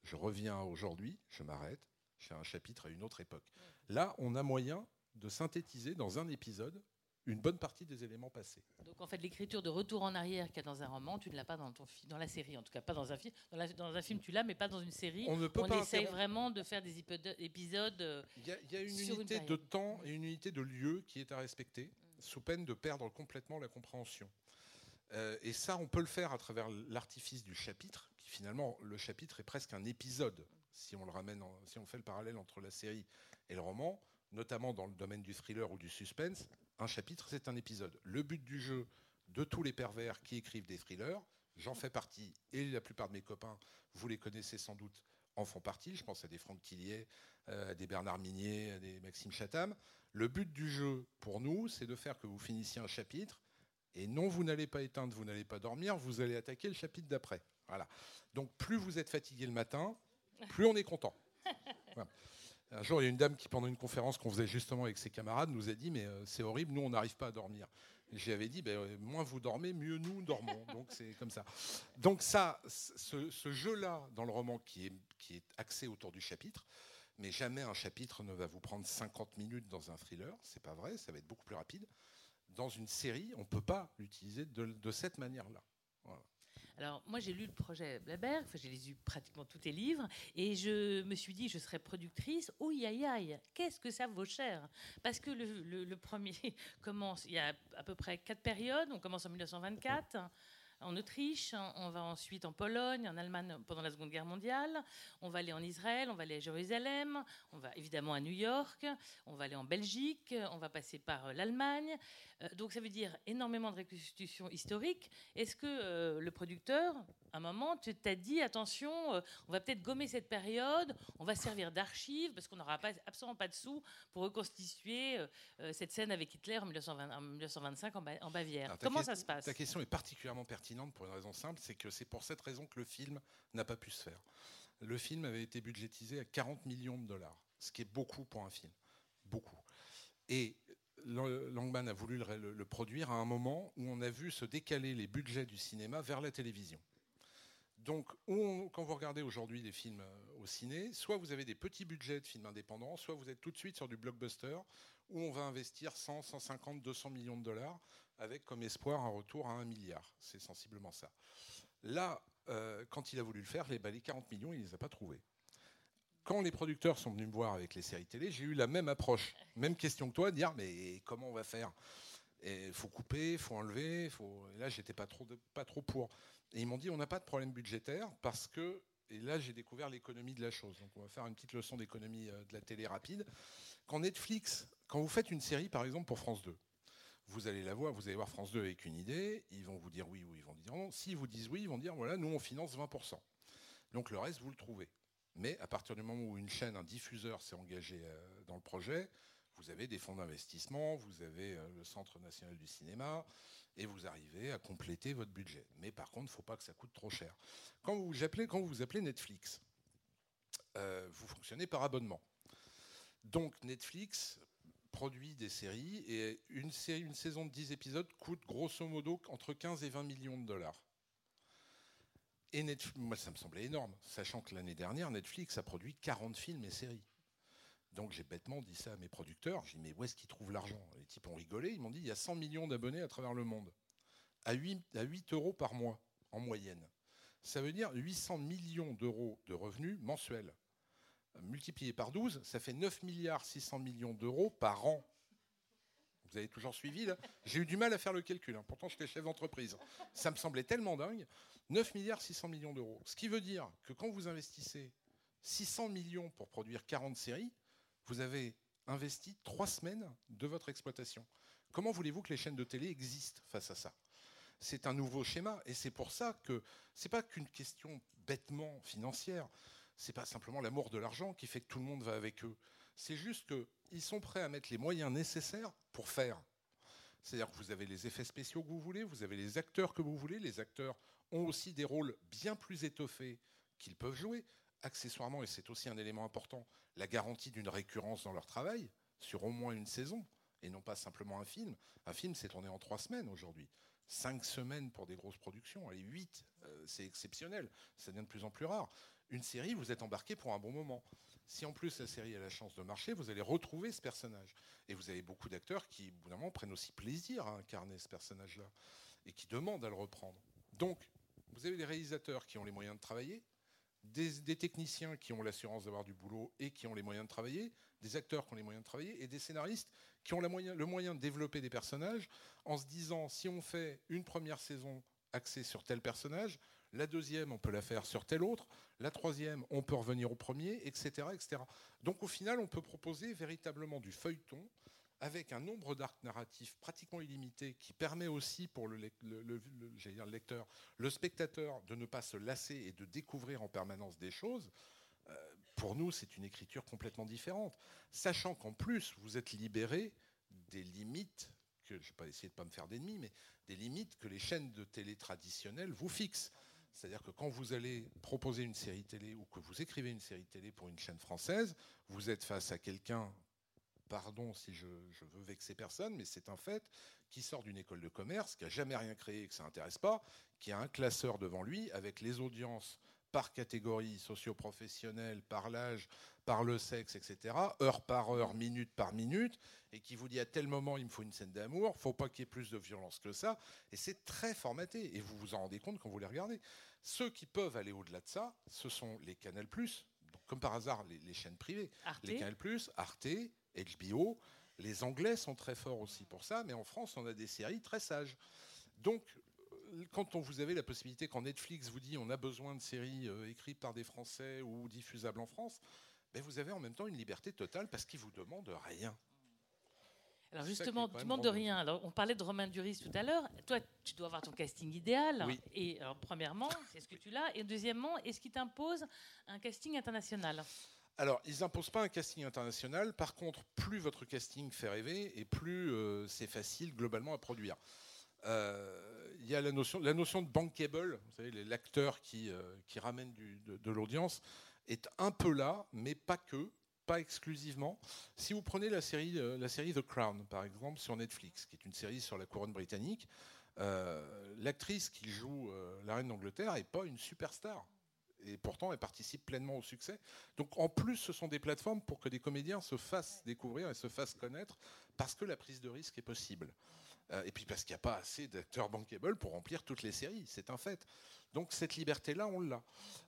je reviens aujourd'hui, je m'arrête, je fais un chapitre à une autre époque. Là, on a moyen de synthétiser dans un épisode une bonne partie des éléments passés. Donc en fait, l'écriture de retour en arrière qu'il y a dans un roman, tu ne l'as pas dans, ton dans la série, en tout cas pas dans un film. Dans, la, dans un film, tu l'as, mais pas dans une série. On, ne peut On pas essaye vraiment de faire des épisodes. Il y a, il y a une sur une unité de. Mm. temps et une unité de lieu qui est à respecter, sous peine de perdre complètement la compréhension. Euh, et ça, on peut le faire à travers l'artifice du chapitre, qui finalement, le chapitre est presque un épisode, si on le ramène, en- si on fait le parallèle entre la série et le roman, notamment dans le domaine du thriller ou du suspense. Un chapitre, c'est un épisode. Le but du jeu de tous les pervers qui écrivent des thrillers, j'en fais partie, et la plupart de mes copains, vous les connaissez sans doute, en font partie. Je pense à des Franck Tillier, euh, à des Bernard Minier, à des Maxime Chatham. Le but du jeu, pour nous, c'est de faire que vous finissiez un chapitre, et non, vous n'allez pas éteindre, vous n'allez pas dormir, vous allez attaquer le chapitre d'après. Voilà. Donc, plus vous êtes fatigué le matin, plus on est content. Voilà. Un jour, il y a une dame qui, pendant une conférence qu'on faisait justement avec ses camarades, nous a dit Mais euh, c'est horrible, nous, on n'arrive pas à dormir. J'avais dit ben, euh, Moins vous dormez, mieux nous dormons. Donc, c'est comme ça. Donc, ça, ce, jeu-là, dans le roman, qui est, axé autour du chapitre, mais jamais un chapitre ne va vous prendre 50 minutes dans un thriller, c'est pas vrai, ça va être beaucoup plus rapide. Dans une série, on ne peut pas l'utiliser de, cette manière-là. Alors, moi, j'ai lu le projet Blaberg, enfin, j'ai lu pratiquement tous tes livres, et je me suis dit, je serais productrice. Ouh, aïe, aïe, qu'est-ce que ça vaut cher? Parce que le premier commence, il y a à peu près quatre périodes. On commence en 1924 en Autriche, on va ensuite en Pologne, en Allemagne pendant la Seconde Guerre mondiale, on va aller en Israël, on va aller à Jérusalem, on va évidemment à New York, on va aller en Belgique, on va passer par euh, l'Allemagne. Euh, donc ça veut dire énormément de reconstitutions historiques. Est-ce que euh, le producteur, un moment, tu t'as dit attention, euh, on va peut-être gommer cette période, on va servir d'archive parce qu'on n'aura pas, absolument pas de sous pour reconstituer euh, euh, cette scène avec Hitler en, 1920 en 1925 en, Ba- en Bavière. Alors, Comment ça se passe? Ta question est particulièrement pertinente pour une raison simple, c'est que c'est pour cette raison que le film n'a pas pu se faire. Le film avait été budgétisé à 40 millions de dollars, ce qui est beaucoup pour un film. Beaucoup. Et Langman a voulu le, produire à un moment où on a vu se décaler les budgets du cinéma vers la télévision. Donc, quand vous regardez aujourd'hui des films euh, au ciné, soit vous avez des petits budgets de films indépendants, soit vous êtes tout de suite sur du blockbuster où on va investir 100, 150, 200 millions de dollars avec comme espoir un retour à un milliard. C'est sensiblement ça. Là, euh, quand il a voulu le faire, les, 40 millions, il ne les a pas trouvés. Quand les producteurs sont venus me voir avec les séries télé, j'ai eu la même approche, même question que toi, dire mais comment on va faire? Il faut couper, il faut enlever. Faut... Là, j'étais pas trop, pas trop pour. Et ils m'ont dit on n'a pas de problème budgétaire parce que et là, j'ai découvert l'économie de la chose. Donc, on va faire une petite leçon d'économie euh, de la télé rapide. Quand Netflix, quand vous faites une série, par exemple, pour France 2, vous allez la voir, vous allez voir France 2 avec une idée, ils vont vous dire oui ou ils vont dire non. S'ils vous disent oui, ils vont dire voilà, nous on finance 20%. Donc le reste, vous le trouvez. Mais à partir du moment où une chaîne, un diffuseur s'est engagé euh, dans le projet, vous avez des fonds d'investissement, vous avez euh, le Centre national du cinéma, et vous arrivez à compléter votre budget. Mais par contre, il ne faut pas que ça coûte trop cher. Quand vous appelez, quand vous appelez Netflix, euh, vous fonctionnez par abonnement. Donc Netflix produit des séries et une, série, une saison de 10 épisodes coûte grosso modo entre 15 et 20 millions de dollars. Et Netflix, moi, ça me semblait énorme, sachant que l'année dernière, Netflix a produit 40 films et séries. Donc j'ai bêtement dit ça à mes producteurs. J'ai dit, mais où est-ce qu'ils trouvent l'argent? Les types ont rigolé. Ils m'ont dit, il y a 100 millions d'abonnés à travers le monde, à 8, à 8 euros par mois en moyenne. Ça veut dire 800 millions d'euros de revenus mensuels multiplié par 12, ça fait 9 milliards 600 millions d'euros par an. Vous avez toujours suivi là? J'ai eu du mal à faire le calcul, hein. pourtant j'étais chef d'entreprise. Ça me semblait tellement dingue. 9 milliards 600 millions d'euros. Ce qui veut dire que quand vous investissez 600 millions pour produire 40 séries, vous avez investi 3 semaines de votre exploitation. Comment voulez-vous que les chaînes de télé existent face à ça? C'est un nouveau schéma et c'est pour ça que ce n'est pas qu'une question bêtement financière c'est pas simplement l'amour de l'argent qui fait que tout le monde va avec eux. C'est juste qu'ils sont prêts à mettre les moyens nécessaires pour faire. C'est-à-dire que vous avez les effets spéciaux que vous voulez, vous avez les acteurs que vous voulez. Les acteurs ont aussi des rôles bien plus étoffés qu'ils peuvent jouer. Accessoirement, et c'est aussi un élément important, la garantie d'une récurrence dans leur travail sur au moins une saison et non pas simplement un film. Un film, c'est tourné en trois semaines aujourd'hui. Cinq semaines pour des grosses productions, allez, huit, euh, c'est exceptionnel. Ça devient de plus en plus rare une série, vous êtes embarqué pour un bon moment. Si en plus la série a la chance de marcher, vous allez retrouver ce personnage. Et vous avez beaucoup d'acteurs qui, au bout d'un moment, prennent aussi plaisir à incarner ce personnage-là et qui demandent à le reprendre. Donc, vous avez des réalisateurs qui ont les moyens de travailler, des, techniciens qui ont l'assurance d'avoir du boulot et qui ont les moyens de travailler, des acteurs qui ont les moyens de travailler et des scénaristes qui ont le moyen de développer des personnages en se disant si on fait une première saison axée sur tel personnage, la deuxième, on peut la faire sur tel autre. La troisième, on peut revenir au premier, etc., etc. Donc au final, on peut proposer véritablement du feuilleton avec un nombre d'arcs narratifs pratiquement illimité qui permet aussi pour le, lecteur, le spectateur de ne pas se lasser et de découvrir en permanence des choses. Euh, pour nous, c'est une écriture complètement différente, sachant qu'en plus, vous êtes libéré des limites que je vais pas essayer de pas me faire d'ennemis, mais des limites que les chaînes de télé traditionnelles vous fixent. C'est-à-dire que quand vous allez proposer une série télé ou que vous écrivez une série télé pour une chaîne française, vous êtes face à quelqu'un, pardon si je, veux vexer personne, mais c'est un fait, qui sort d'une école de commerce, qui n'a jamais rien créé et que ça n'intéresse pas, qui a un classeur devant lui avec les audiences par catégorie socio-professionnelle, par l'âge, par le sexe, etc., heure par heure, minute par minute, et qui vous dit à tel moment il me faut une scène d'amour, faut pas qu'il y ait plus de violence que ça, et c'est très formaté, et vous vous en rendez compte quand vous les regardez. Ceux qui peuvent aller au-delà de ça, ce sont les Canal+, comme par hasard les, chaînes privées, les Canal+, Arte, HBO, les Anglais sont très forts aussi pour ça, mais en France on a des séries très sages. Donc quand on vous avez la possibilité, quand Netflix vous dit on a besoin de séries euh, écrites par des Français ou diffusables en France, ben vous avez en même temps une liberté totale parce qu'ils vous demandent rien. Alors justement, tu demandes de rien. Alors on parlait de Romain Duris tout à l'heure. Toi, tu dois avoir ton casting idéal. Oui. Et alors, premièrement, est-ce que tu l'as Et deuxièmement, est-ce qu'il t'impose un casting international? Alors, ils n'imposent pas un casting international. Par contre, plus votre casting fait rêver et plus euh, c'est facile globalement à produire. Euh, il y a la notion, la notion de bankable, vous savez, l'acteur qui, euh, qui ramène de, l'audience, est un peu là, mais pas que, pas exclusivement. Si vous prenez la série, la série The Crown, par exemple, sur Netflix, qui est une série sur la couronne britannique, l'actrice qui joue la reine d'Angleterre n'est pas une superstar. Et pourtant, elle participe pleinement au succès. Donc, en plus, ce sont des plateformes pour que des comédiens se fassent découvrir et se fassent connaître, parce que la prise de risque est possible. et puis parce qu'il n'y a pas assez d'acteurs bankable pour remplir toutes les séries, c'est un fait. Donc cette liberté-là, on l'a.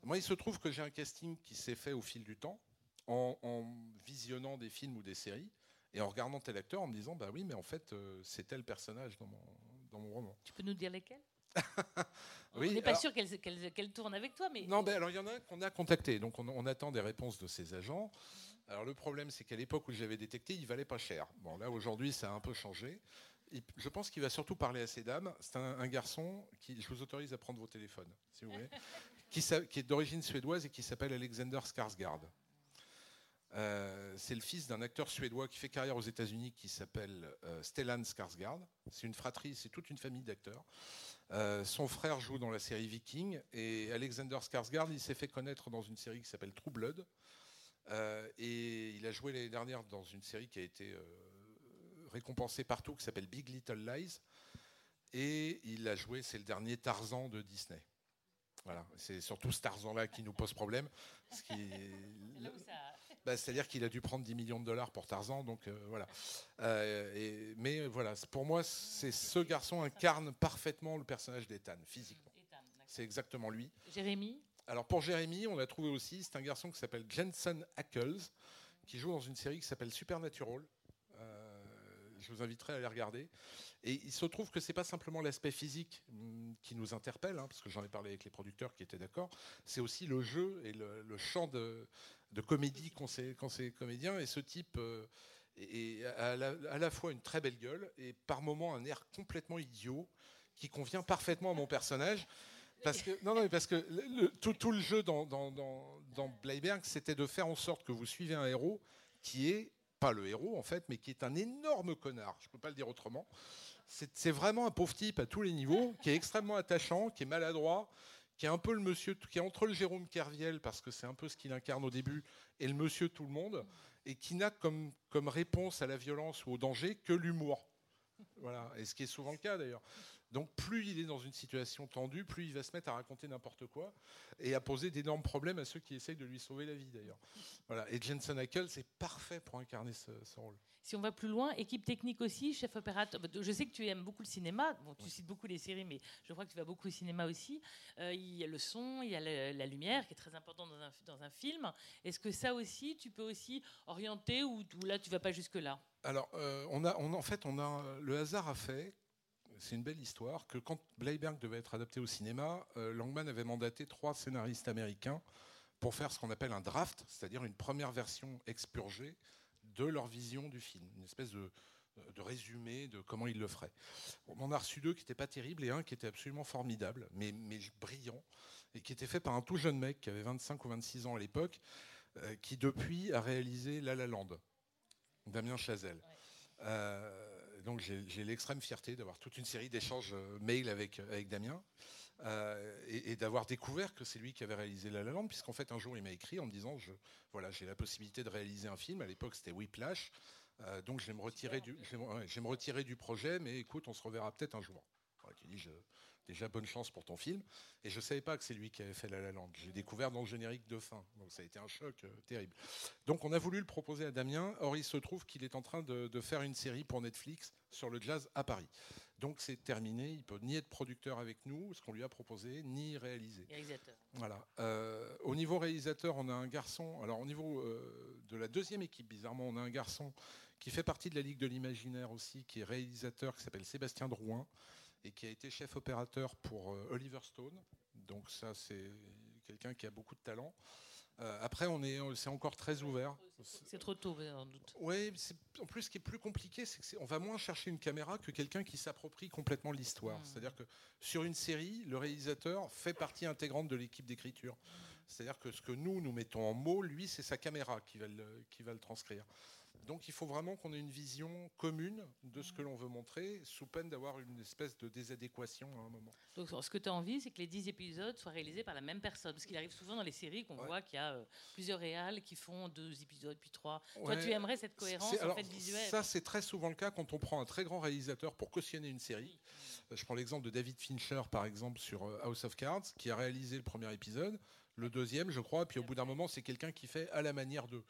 Moi, il se trouve que j'ai un casting qui s'est fait au fil du temps, en, visionnant des films ou des séries, et en regardant tel acteur, en me disant, bah oui, mais en fait, euh, c'est tel personnage dans mon, dans mon roman. Tu peux nous dire lesquels? Oui, on n'est pas sûr qu'elle tourne avec toi, mais non. Ben alors il y en a un qu'on a contacté, donc on, attend des réponses de ses agents. Alors le problème, c'est qu'à l'époque où j'avais détecté, il valait pas cher. Bon là aujourd'hui, ça a un peu changé je pense qu'il va surtout parler à ces dames. C'est un, garçon qui, je vous autorise à prendre vos téléphones, si vous voulez, qui, est d'origine suédoise et qui s'appelle Alexander Skarsgård. Euh, c'est le fils d'un acteur suédois qui fait carrière aux États-Unis qui s'appelle euh, Stellan Skarsgård. C'est une fratrie, c'est toute une famille d'acteurs. Euh, son frère joue dans la série Viking et Alexander Skarsgård, il s'est fait connaître dans une série qui s'appelle True Blood. et il a joué l'année dernière dans une série qui a été récompensé partout, qui s'appelle Big Little Lies. Et il a joué, c'est le dernier Tarzan de Disney. Voilà, c'est surtout ce Tarzan-là qui nous pose problème. Bah, c'est-à-dire qu'il a dû prendre 10 millions de dollars pour Tarzan, donc euh, voilà. Euh, et, mais voilà, pour moi, c'est ce garçon incarne parfaitement le personnage d'Ethan, physiquement. C'est exactement lui. Jérémy Alors pour Jérémy, on a trouvé aussi, c'est un garçon qui s'appelle Jensen Ackles, qui joue dans une série qui s'appelle Supernatural, je vous inviterai à les regarder. Et il se trouve que c'est pas simplement l'aspect physique mm, qui nous interpelle, hein, parce que j'en ai parlé avec les producteurs qui étaient d'accord, c'est aussi le jeu et le, champ de, comédie quand c'est comédien. Et ce type euh, est à la, fois une très belle gueule et par moments un air complètement idiot qui convient parfaitement à mon personnage. Parce que, non, non, parce que tout, le jeu dans, dans, dans Bleiberg, c'était de faire en sorte que vous suivez un héros qui est pas le héros en fait, mais qui est un énorme connard, je ne peux pas le dire autrement. C'est vraiment un pauvre type à tous les niveaux, qui est extrêmement attachant, qui est maladroit, qui est un peu le monsieur, qui est entre le Jérôme Kerviel, parce que c'est un peu ce qu'il incarne au début, et le monsieur tout le monde, et qui n'a comme, comme réponse à la violence ou au danger que l'humour. Voilà, et ce qui est souvent le cas d'ailleurs. Donc plus il est dans une situation tendue, plus il va se mettre à raconter n'importe quoi et à poser d'énormes problèmes à ceux qui essayent de lui sauver la vie d'ailleurs. Voilà. Et Jensen Ackles c'est parfait pour incarner ce, rôle. Si on va plus loin, équipe technique aussi, chef opérateur. Je sais que tu aimes beaucoup le cinéma. Bon, tu cites beaucoup les séries, mais je crois que tu vas beaucoup au cinéma aussi. Euh, il y a le son, il y a la, lumière qui est très important dans un, dans un film. Est-ce que ça aussi, tu peux aussi orienter ou, là tu vas pas jusque là Alors, euh, on a, on, en fait, on a le hasard a fait c'est une belle histoire, que quand Bleiberg devait être adapté au cinéma, euh, Langman avait mandaté trois scénaristes américains pour faire ce qu'on appelle un draft, c'est-à-dire une première version expurgée de leur vision du film, une espèce de, résumé de comment ils le feraient. On en a reçu deux qui n'étaient pas terribles et un qui était absolument formidable, mais, brillant, et qui était fait par un tout jeune mec qui avait 25 ou 26 ans à l'époque, euh, qui depuis a réalisé La La Land, Damien Chazelle. Euh, donc j'ai l'extrême fierté d'avoir toute une série d'échanges euh, mail avec, euh, avec Damien euh, et, d'avoir découvert que c'est lui qui avait réalisé La La Land, puisqu'en fait un jour il m'a écrit en me disant je, voilà, j'ai la possibilité de réaliser un film. À l'époque c'était Whiplash, donc je vais, me retirer du, je vais, me retirer du projet, mais écoute, on se reverra peut-être un jour. dit, je, déjà bonne chance pour ton film. Et je ne savais pas que c'est lui qui avait fait La La Land. J'ai découvert dans le générique de fin. Donc ça a été un choc euh, terrible. Donc on a voulu le proposer à Damien. Or il se trouve qu'il est en train de, faire une série pour Netflix sur le jazz à Paris. Donc c'est terminé. Il peut ni être producteur avec nous, ce qu'on lui a proposé, ni réaliser. Réalisateur. Voilà. Euh, au niveau réalisateur, on a un garçon. Alors au niveau euh, de la deuxième équipe, bizarrement, on a un garçon qui fait partie de la Ligue de l'Imaginaire aussi, qui est réalisateur, qui s'appelle Sébastien Drouin et qui a été chef opérateur pour euh, Oliver Stone. Donc ça, c'est quelqu'un qui a beaucoup de talent. Euh, après, on est, c'est encore très ouvert. C'est trop tôt, en doute. Oui, en plus, ce qui est plus compliqué, c'est qu'on va moins chercher une caméra que quelqu'un qui s'approprie complètement l'histoire. Hmm. C'est-à-dire que sur une série, le réalisateur fait partie intégrante de l'équipe d'écriture. C'est-à-dire que ce que nous, nous mettons en mots, lui, c'est sa caméra qui va le, qui va le transcrire. Donc il faut vraiment qu'on ait une vision commune de ce que l'on veut montrer, sous peine d'avoir une espèce de désadéquation à un moment. Donc ce que tu as envie, c'est que les 10 épisodes soient réalisés par la même personne. Parce qu'il arrive souvent dans les séries qu'on voit qu'il y a euh, plusieurs réals qui font deux épisodes, puis trois. Toi, tu aimerais cette cohérence en fait, visuelle Ça, c'est très souvent le cas quand on prend un très grand réalisateur pour cautionner une série. Je prends l'exemple de David Fincher, par exemple, sur euh, House of Cards, qui a réalisé le premier épisode, le deuxième, je crois, puis au bout d'un moment, c'est quelqu'un qui fait à la manière d'eux.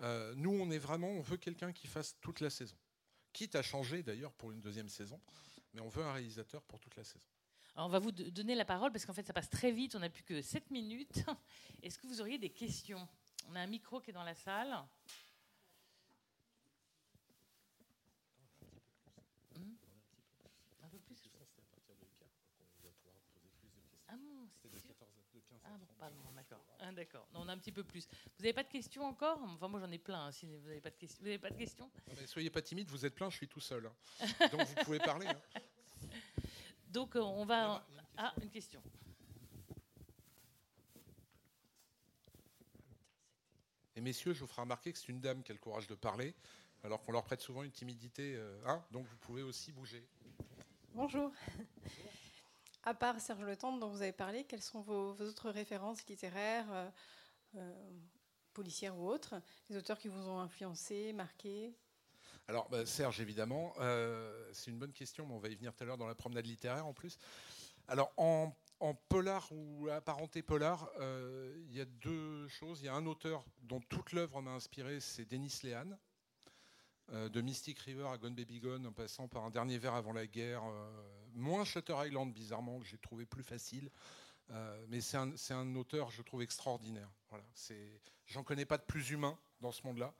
Euh, nous, on est vraiment, on veut quelqu'un qui fasse toute la saison. Quitte à changer d'ailleurs pour une deuxième saison, mais on veut un réalisateur pour toute la saison. On va vous donner la parole parce qu'en fait ça passe très vite, on n'a plus que 7 minutes. Est-ce que vous auriez des questions? On a un micro qui est dans la salle. Ah bon, pardon, d'accord. Ah, d'accord. On a un petit peu plus. Vous n'avez pas de questions encore? Enfin, moi j'en ai plein. Hein, si vous n'avez pas de questions, vous n'avez pas de questions? Soyez pas timide, vous êtes plein. Je suis tout seul. Hein. Donc vous pouvez parler. Hein. Donc euh, on va. Ah, une question. Et messieurs, je vous ferai remarquer que c'est une dame qui a le courage de parler, alors qu'on leur prête souvent une timidité. hein donc vous pouvez aussi bouger. Bonjour. À part Serge Le Temps dont vous avez parlé, quelles sont vos, autres références littéraires, euh, euh, policières ou autres, les auteurs qui vous ont influencé, marqué? Alors, bah, Serge, évidemment, euh, c'est une bonne question, mais on va y venir tout à l'heure dans la promenade littéraire en plus. Alors, en, polar ou apparenté polar, il y a deux choses. Il y a un auteur dont toute l'œuvre m'a inspiré, c'est Denis Lehan, de Mystic River à Gone Baby Gone, en passant par un dernier verre avant la guerre, moins Shutter Island, bizarrement, que j'ai trouvé plus facile. Euh, mais c'est un, auteur, je trouve, extraordinaire. Voilà, J'en connais pas de plus humain dans ce monde-là.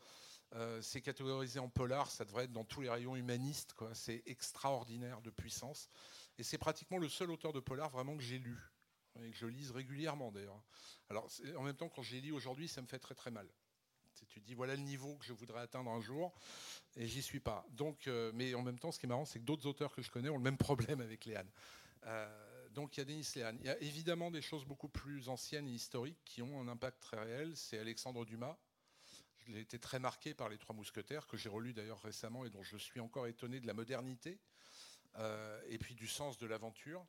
Euh, c'est catégorisé en polar, ça devrait être dans tous les rayons humanistes. C'est extraordinaire de puissance. Et c'est pratiquement le seul auteur de polar vraiment que j'ai lu. Et que je lise régulièrement d'ailleurs. Alors en même temps, quand je lis aujourd'hui, ça me fait très très mal. Tu dis voilà le niveau que je voudrais atteindre un jour et j'y suis pas. Donc, euh, mais en même temps, ce qui est marrant, c'est que d'autres auteurs que je connais ont le même problème avec Léane. Euh, donc il y a Denis Léane. Il y a évidemment des choses beaucoup plus anciennes et historiques qui ont un impact très réel. C'est Alexandre Dumas. Je l'ai été très marqué par Les Trois Mousquetaires, que j'ai relu d'ailleurs récemment et dont je suis encore étonné de la modernité euh, et puis du sens de l'aventure.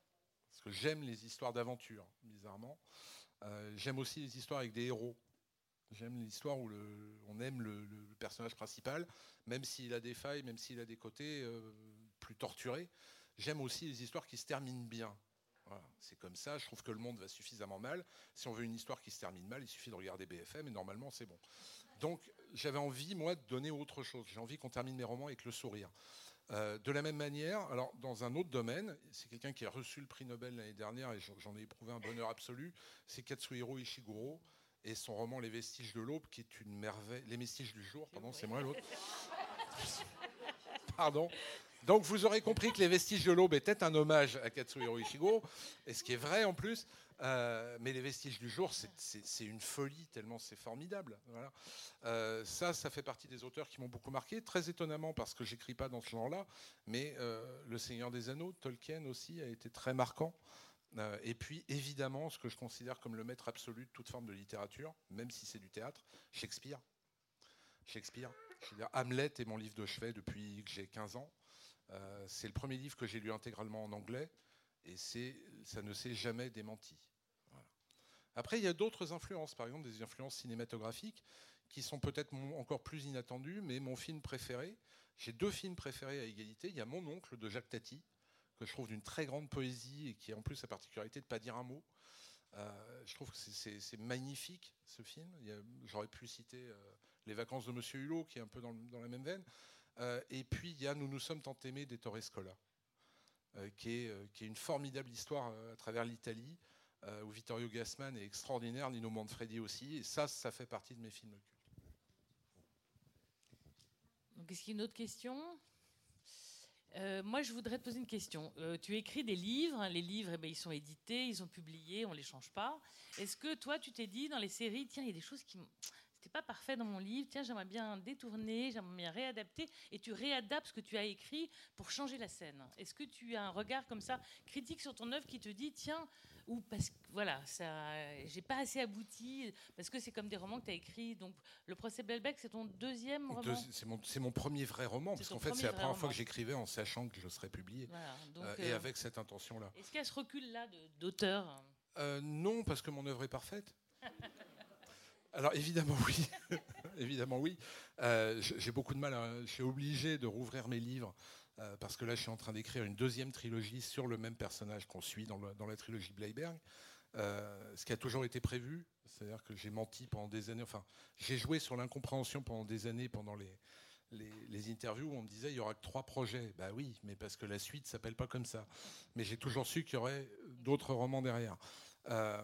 Parce que j'aime les histoires d'aventure, bizarrement. j'aime aussi les histoires avec des héros. J'aime l'histoire où on aime le, personnage principal, même s'il a des failles, même s'il a des côtés euh, plus torturés. J'aime aussi les histoires qui se terminent bien. c'est comme ça, je trouve que le monde va suffisamment mal. Si on veut une histoire qui se termine mal, il suffit de regarder BFM et normalement c'est bon. Donc j'avais envie, moi, de donner autre chose. J'ai envie qu'on termine mes romans avec le sourire. Euh, de la même manière, alors dans un autre domaine, c'est quelqu'un qui a reçu le prix Nobel l'année dernière et j'en ai éprouvé un bonheur absolu, c'est Katsuhiro Ishiguro et son roman Les vestiges de l'aube, qui est une merveille. Les vestiges du jour, pardon, c'est moi l'autre. pardon. Donc vous aurez compris que Les vestiges de l'aube était un hommage à Katsuhiro Ishiguro, et ce qui est vrai en plus. Euh, mais Les vestiges du jour, c'est une folie, tellement c'est formidable. Voilà. Euh, ça, ça fait partie des auteurs qui m'ont beaucoup marqué, très étonnamment parce que j'écris pas dans ce genre-là, mais euh, Le Seigneur des Anneaux, Tolkien aussi, a été très marquant. Euh, et puis, évidemment, ce que je considère comme le maître absolu de toute forme de littérature, même si c'est du théâtre, Shakespeare. Shakespeare. Je dire, Hamlet est mon livre de chevet depuis que j'ai 15 ans. Euh, c'est le premier livre que j'ai lu intégralement en anglais et ça ne s'est jamais démenti. Après, il y a d'autres influences, par exemple des influences cinématographiques qui sont peut-être encore plus inattendues, mais mon film préféré, j'ai deux films préférés à égalité. Il y a Mon oncle de Jacques Tati, que je trouve d'une très grande poésie et qui a en plus la particularité de ne pas dire un mot. Euh, je trouve que c'est magnifique ce film. J'aurais pu citer euh, Les vacances de Monsieur Hulot, qui est un peu dans, la même veine. Euh, et puis il y a Nous nous sommes tant aimés d'Ettore Scola, qui est, qui, est, une formidable histoire à travers l'Italie, où Vittorio Gassman est extraordinaire, Nino Manfredi aussi. Et ça, ça fait partie de mes films cultes. Donc, est-ce qu'il y a une autre question? Euh, moi, je voudrais te poser une question. Euh, tu écris des livres, hein, les livres, eh ben, ils sont édités, ils sont publiés, on ne les change pas. Est-ce que toi, tu t'es dit dans les séries, tiens, il y a des choses qui c'était pas parfait dans mon livre. Tiens, j'aimerais bien détourner, j'aimerais bien réadapter. Et tu réadaptes ce que tu as écrit pour changer la scène. Est-ce que tu as un regard comme ça critique sur ton œuvre qui te dit, tiens, ou parce que voilà, ça, j'ai pas assez abouti, parce que c'est comme des romans que tu as écrits. Donc, Le procès Belbec, c'est ton deuxième roman C'est mon, mon, premier vrai roman, parce qu'en fait, c'est la première fois que j'écrivais en sachant que je serais publié. Euh, et euh, avec cette intention-là. Est-ce qu'il y a ce recul-là d'auteur? Euh, Non, parce que mon œuvre est parfaite. Alors évidemment oui, évidemment oui. j'ai beaucoup de mal. Je suis obligé de rouvrir mes livres euh, parce que là, je suis en train d'écrire une deuxième trilogie sur le même personnage qu'on suit dans, la trilogie Bleiberg. Euh, ce qui a toujours été prévu, c'est-à-dire que j'ai menti pendant des années, enfin, j'ai joué sur l'incompréhension pendant des années, pendant les, interviews où on me disait il y aura que trois projets. Bah oui, mais parce que la suite s'appelle pas comme ça. Mais j'ai toujours su qu'il y aurait d'autres romans derrière. Euh,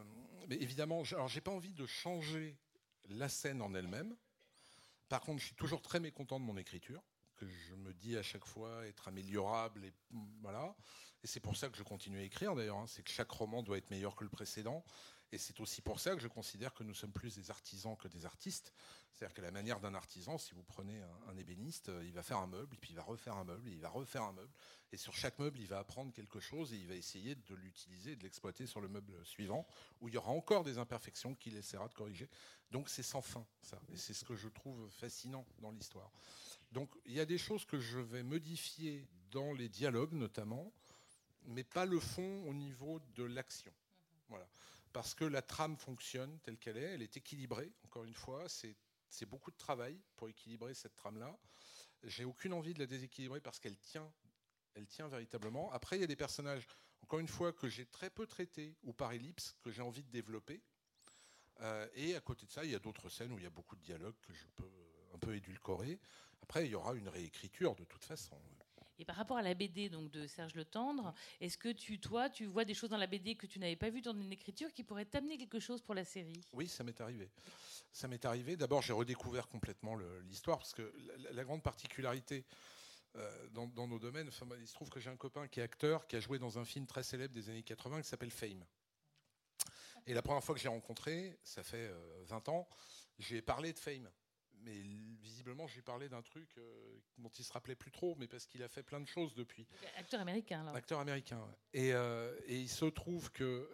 mais évidemment, alors j'ai pas envie de changer la scène en elle-même. Par contre, je suis toujours très mécontent de mon écriture que je me dis à chaque fois être améliorable. Et, voilà. et c'est pour ça que je continue à écrire d'ailleurs. Hein. c'est que chaque roman doit être meilleur que le précédent. Et c'est aussi pour ça que je considère que nous sommes plus des artisans que des artistes. C'est-à-dire que la manière d'un artisan, si vous prenez un, ébéniste, euh, il va faire un meuble, et puis il va refaire un meuble, et il va refaire un meuble. Et sur chaque meuble, il va apprendre quelque chose et il va essayer de l'utiliser, de l'exploiter sur le meuble suivant, où il y aura encore des imperfections qu'il essaiera de corriger. Donc c'est sans fin, ça. Et c'est ce que je trouve fascinant dans l'histoire. Donc il y a des choses que je vais modifier dans les dialogues notamment, mais pas le fond au niveau de l'action. Voilà. Parce que la trame fonctionne telle qu'elle est, elle est équilibrée, encore une fois, c'est beaucoup de travail pour équilibrer cette trame-là. J'ai aucune envie de la déséquilibrer parce qu'elle tient, elle tient véritablement. Après, il y a des personnages, encore une fois, que j'ai très peu traités ou par ellipse, que j'ai envie de développer. Euh, et à côté de ça, il y a d'autres scènes où il y a beaucoup de dialogues que je peux peu édulcorer. Après, il y aura une réécriture de toute façon. Et par rapport à la BD donc de Serge Le Tendre, est-ce que tu, toi, tu vois des choses dans la BD que tu n'avais pas vues dans une écriture qui pourraient t'amener quelque chose pour la série? Oui, ça m'est arrivé. Ça m'est arrivé. D'abord, j'ai redécouvert complètement l'histoire parce que la, grande particularité euh, dans, nos domaines, enfin, il se trouve que j'ai un copain qui est acteur, qui a joué dans un film très célèbre des années 80 qui s'appelle Fame. Et la première fois que j'ai rencontré, ça fait 20 euh, ans, j'ai parlé de Fame mais visiblement, j'ai parlé d'un truc euh, dont il se rappelait plus trop, mais parce qu'il a fait plein de choses depuis. Acteur américain, là. Acteur américain, et, euh, et, il se trouve que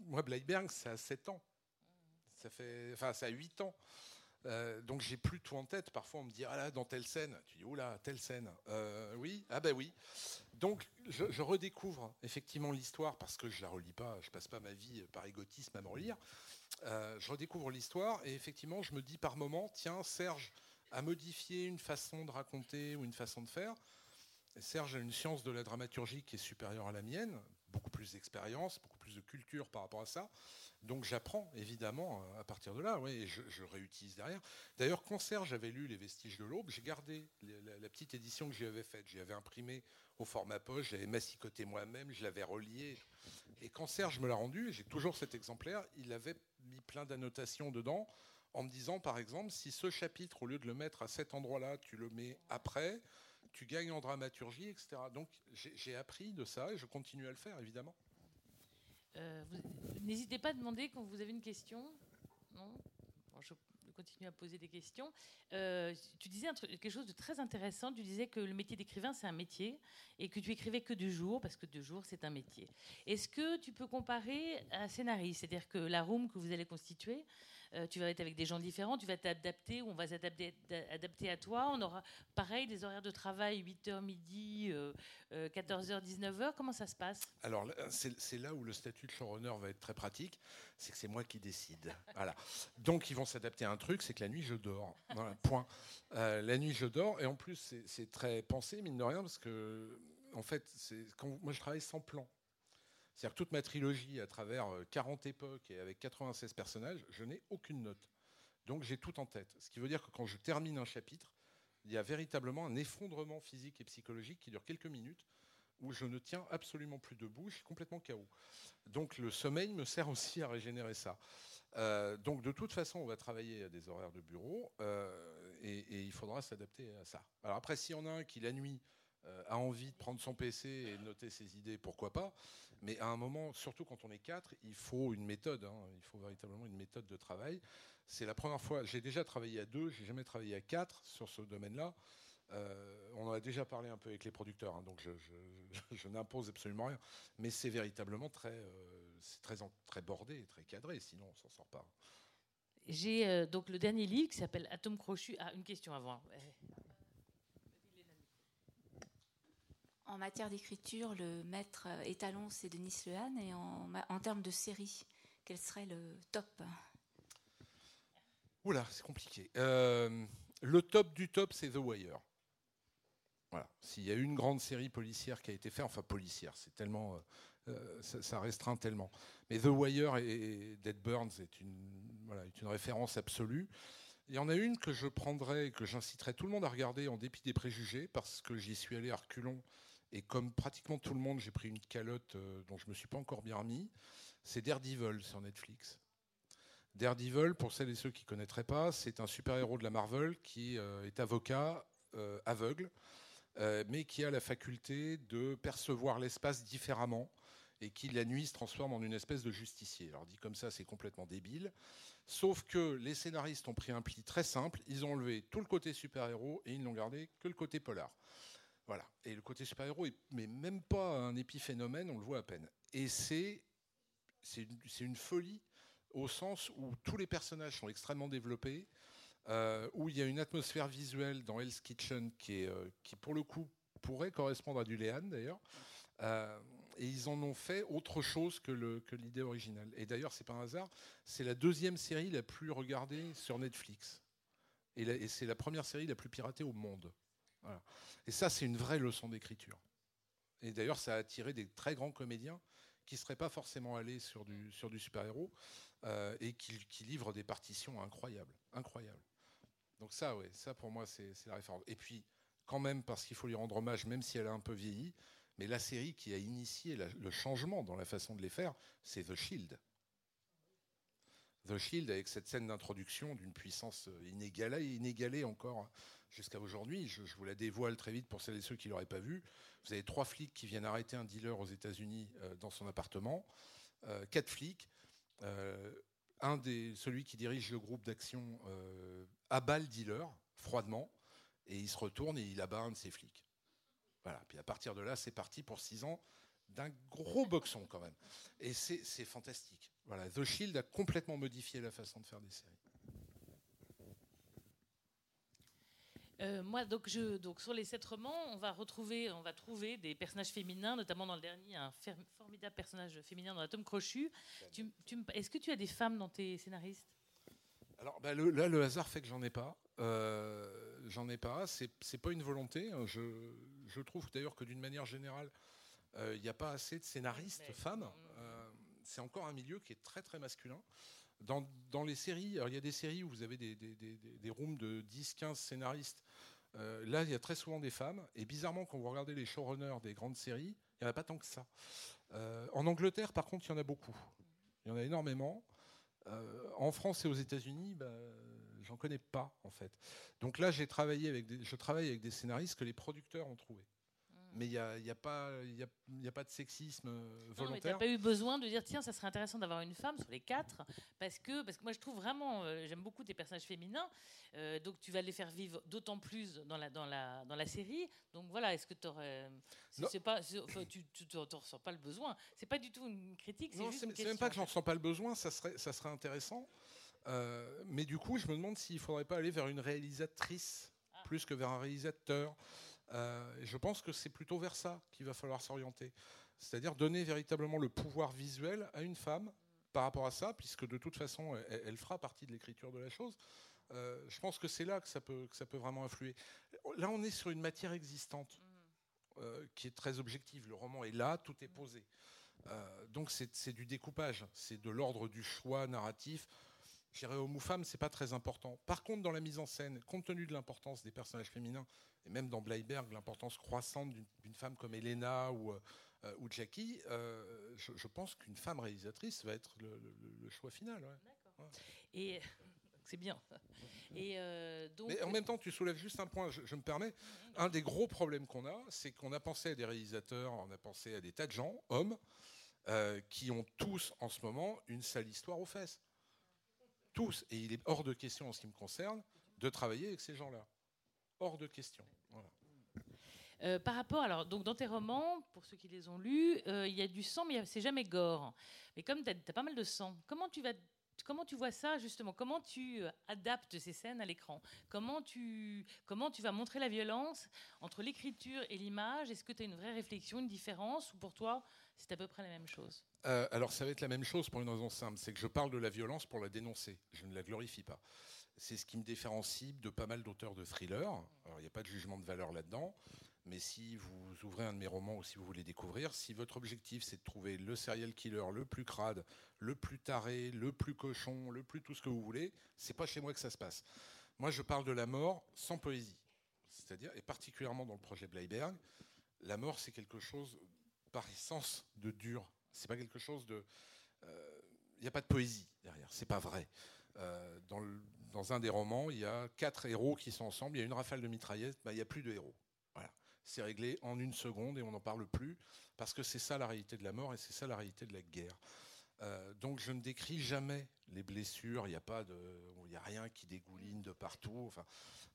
moi, Bleiberg, ça a 7 ans. Ça fait, enfin, ça a 8 ans. Euh, donc j'ai plus tout en tête. Parfois on me dit ah là dans telle scène, tu dis oh là telle scène. oui, ah ben oui. Donc je, redécouvre effectivement l'histoire parce que je la relis pas, je passe pas ma vie par égotisme à me relire. Euh, je redécouvre l'histoire et effectivement, je me dis par moment, tiens, Serge a modifié une façon de raconter ou une façon de faire. Serge a une science de la dramaturgie qui est supérieure à la mienne, beaucoup plus d'expérience, beaucoup plus de culture par rapport à ça. Donc j'apprends évidemment à partir de là, oui, et je, réutilise derrière. D'ailleurs, quand Serge avait lu Les Vestiges de l'Aube, j'ai gardé la, petite édition que j'y avais faite. J'y avais imprimé au format poche, j'avais massicoté moi-même, je l'avais relié. Et quand Serge me l'a rendu, j'ai toujours cet exemplaire, il avait mis plein d'annotations dedans en me disant, par exemple, si ce chapitre, au lieu de le mettre à cet endroit-là, tu le mets après, tu gagnes en dramaturgie, etc. Donc j'ai appris de ça et je continue à le faire, évidemment. Euh, n'hésitez pas à demander quand vous avez une question. Non? Je continue à poser des questions. Euh, tu disais quelque chose de très intéressant. Tu disais que le métier d'écrivain, c'est un métier et que tu écrivais que du jour, parce que du jour, c'est un métier. Est-ce que tu peux comparer un scénariste C'est-à-dire que la room que vous allez constituer, euh, tu vas être avec des gens différents, tu vas t'adapter, on va s'adapter adapter à toi. On aura pareil des horaires de travail 8h midi, 14h, 19h. Comment ça se passe? Alors c'est là où le statut de showrunner va être très pratique, c'est que c'est moi qui décide. voilà. Donc ils vont s'adapter à un truc, c'est que la nuit je dors. point. Euh, la nuit je dors et en plus c'est très pensé mine de rien parce que en fait moi je travaille sans plan. C'est-à-dire que toute ma trilogie, à travers 40 euh, époques et avec 96 personnages, je n'ai aucune note. Donc j'ai tout en tête. Ce qui veut dire que quand je termine un chapitre, il y a véritablement un effondrement physique et psychologique qui dure quelques minutes, où je ne tiens absolument plus debout, je suis complètement KO. Donc le sommeil me sert aussi à régénérer ça. Euh, donc de toute façon, on va travailler à des horaires de bureau euh, et, il faudra s'adapter à ça. Alors après, s'il y en a un qui la nuit a envie de prendre son PC et noter ses idées, pourquoi pas. Mais à un moment, surtout quand on est quatre, il faut une méthode. Hein. il faut véritablement une méthode de travail. C'est la première fois. J'ai déjà travaillé à deux, j'ai jamais travaillé à quatre sur ce domaine-là. Euh, on en a déjà parlé un peu avec les producteurs, hein, donc je, n'impose absolument rien. Mais c'est véritablement très, euh, très, très bordé très cadré, sinon on s'en sort pas. J'ai euh, donc le dernier livre qui s'appelle Atome crochu. Ah, une question avant. En matière d'écriture, le maître étalon, c'est Denis Lehane. Et en, termes de série, quel serait le top? Oula, c'est compliqué. le top du top, c'est The Wire. S'il y a une grande série policière qui a été faite, enfin policière, c'est tellement, euh, euh, ça, restreint tellement. Mais The Wire et, Dead Burns est une, est une référence absolue. Il y en a une que je prendrais, que j'inciterais tout le monde à regarder en dépit des préjugés, parce que j'y suis allé à reculons, et comme pratiquement tout le monde, j'ai pris une calotte euh, dont je ne me suis pas encore bien remis. C'est Daredevil sur Netflix. Daredevil, pour celles et ceux qui ne connaîtraient pas, c'est un super-héros de la Marvel qui est avocat aveugle euh, mais qui a la faculté de percevoir l'espace différemment et qui la nuit se transforme en une espèce de justicier. Alors dit comme ça, c'est complètement débile. Sauf que les scénaristes ont pris un pli très simple, ils ont enlevé tout le côté super-héros et ils n'ont gardé que le côté polar. Voilà. Et le côté super-héros mais même pas un épiphénomène, on le voit à peine. Et c'est une, folie au sens où tous les personnages sont extrêmement développés, euh, où il y a une atmosphère visuelle dans Hell's Kitchen qui, euh, pour le coup, pourrait correspondre à du Léan d'ailleurs. Euh, et ils en ont fait autre chose que, l'idée originale. Et d'ailleurs, c'est pas un hasard, c'est la deuxième série la plus regardée sur Netflix. Et, c'est la première série la plus piratée au monde. Et ça, c'est une vraie leçon d'écriture. Et d'ailleurs, ça a attiré des très grands comédiens qui ne seraient pas forcément allés sur du, sur du super-héros et qui, livrent des partitions incroyables. incroyables. Donc ça, oui, ça pour moi, c'est la référence. Et puis, quand même, parce qu'il faut lui rendre hommage, même si elle a un peu vieilli, mais la série qui a initié le changement dans la façon de les faire, c'est The Shield. The Shield, avec cette scène d'introduction d'une puissance inégalée, inégalée encore jusqu'à aujourd'hui. Je, vous la dévoile très vite pour celles et ceux qui ne l'auraient pas vu. Vous avez trois flics qui viennent arrêter un dealer aux États-Unis euh, dans son appartement. Euh, quatre flics. Euh, un des, celui qui dirige le groupe d'action abat le dealer froidement et il se retourne et il abat un de ses flics. Voilà. Puis à partir de là, c'est parti pour six ans d'un gros boxon quand même. Et c'est fantastique. Voilà. The Shield a complètement modifié la façon de faire des séries. Euh, moi, donc, je, donc, sur les sept romans, on va retrouver, on va trouver des personnages féminins, notamment dans le dernier, un formidable personnage féminin dans la tome crochu. Est-ce que tu as des femmes dans tes scénaristes? Alors bah, là, le hasard fait que j'en ai pas. Euh, j'en ai pas. C'est pas une volonté. Je, je trouve d'ailleurs que d'une manière générale, euh, il n'y a pas assez de scénaristes femmes. c'est encore un milieu qui est très très masculin. Dans, les séries, il y a des séries où vous avez des, des, rooms de 10-15 scénaristes. Euh, là, il y a très souvent des femmes. Et bizarrement, quand vous regardez les showrunners des grandes séries, il n'y en a pas tant que ça. Euh, en Angleterre, par contre, il y en a beaucoup. Il y en a énormément. Euh, en France et aux États-Unis, bah, j'en connais pas, en fait. Donc là, j'ai travaillé avec je travaille avec des scénaristes que les producteurs ont trouvés mais il n'y a, y a, pas, a, pas de sexisme volontaire. Non, tu n'as pas eu besoin de dire tiens, ça serait intéressant d'avoir une femme sur les quatre, parce que, parce que moi je trouve vraiment, euh, j'aime beaucoup tes personnages féminins, euh, donc tu vas les faire vivre d'autant plus dans la, dans, la, dans la série. Donc voilà, est-ce que aurais, pas, tu n'en ressens pas le besoin C'est pas du tout une critique, c'est juste même pas que j'en ressens pas le besoin, ça serait, ça serait intéressant. Euh, mais du coup, je me demande s'il ne faudrait pas aller vers une réalisatrice ah. plus que vers un réalisateur. Euh, je pense que c'est plutôt vers ça qu'il va falloir s'orienter. C'est-à-dire donner véritablement le pouvoir visuel à une femme par rapport à ça, puisque de toute façon, elle, fera partie de l'écriture de la chose. Euh, je pense que c'est là que ça, peut, que ça peut vraiment influer. Là, on est sur une matière existante euh, qui est très objective. Le roman est là, tout est posé. donc c'est du découpage, c'est de l'ordre du choix narratif. Je dirais homme ou femme, c'est pas très important. Par contre, dans la mise en scène, compte tenu de l'importance des personnages féminins, et même dans Bleiberg, l'importance croissante d'une femme comme Elena ou, euh, ou Jackie, euh, je, pense qu'une femme réalisatrice va être le, choix final. D'accord. Et c'est bien. Et euh, donc... Mais en même temps, tu soulèves juste un point, je, me permets. Un des gros problèmes qu'on a, c'est qu'on a pensé à des réalisateurs, on a pensé à des tas de gens, hommes, euh, qui ont tous en ce moment une sale histoire aux fesses. Tous. Et il est hors de question en ce qui me concerne de travailler avec ces gens-là. Hors de question. Euh, par rapport, alors, donc dans tes romans, pour ceux qui les ont lus, il y a du sang, mais c'est jamais gore. Mais comme tu as, as, pas mal de sang, comment tu vas Comment tu vois ça justement? Comment tu euh, adaptes ces scènes à l'écran? Comment tu, comment tu vas montrer la violence entre l'écriture et l'image? Est-ce que tu as une vraie réflexion, une différence? Ou pour toi, c'est à peu près la même chose? Euh, Alors ça va être la même chose pour une raison simple, c'est que je parle de la violence pour la dénoncer, je ne la glorifie pas. C'est ce qui me différencie de pas mal d'auteurs de thrillers. Il n'y a pas de jugement de valeur là-dedans. Mais si vous ouvrez un de mes romans ou si vous voulez découvrir, si votre objectif c'est de trouver le serial killer le plus crade, le plus taré, le plus cochon, le plus tout ce que vous voulez, c'est pas chez moi que ça se passe. Moi, je parle de la mort sans poésie. C'est-à-dire, et particulièrement dans le projet Bleiberg, la mort c'est quelque chose par essence de dur. C'est pas quelque chose de. Il euh, n'y a pas de poésie derrière, c'est pas vrai. Euh, dans, dans, un des romans, il y a quatre héros qui sont ensemble, il y a une rafale de mitraillettes, bah, il n'y a plus de héros. C'est réglé en une seconde et on n'en parle plus, parce que c'est ça la réalité de la mort et c'est ça la réalité de la guerre. Euh, donc je ne décris jamais les blessures, il n'y a pas de, il y a rien qui dégouline de partout, enfin,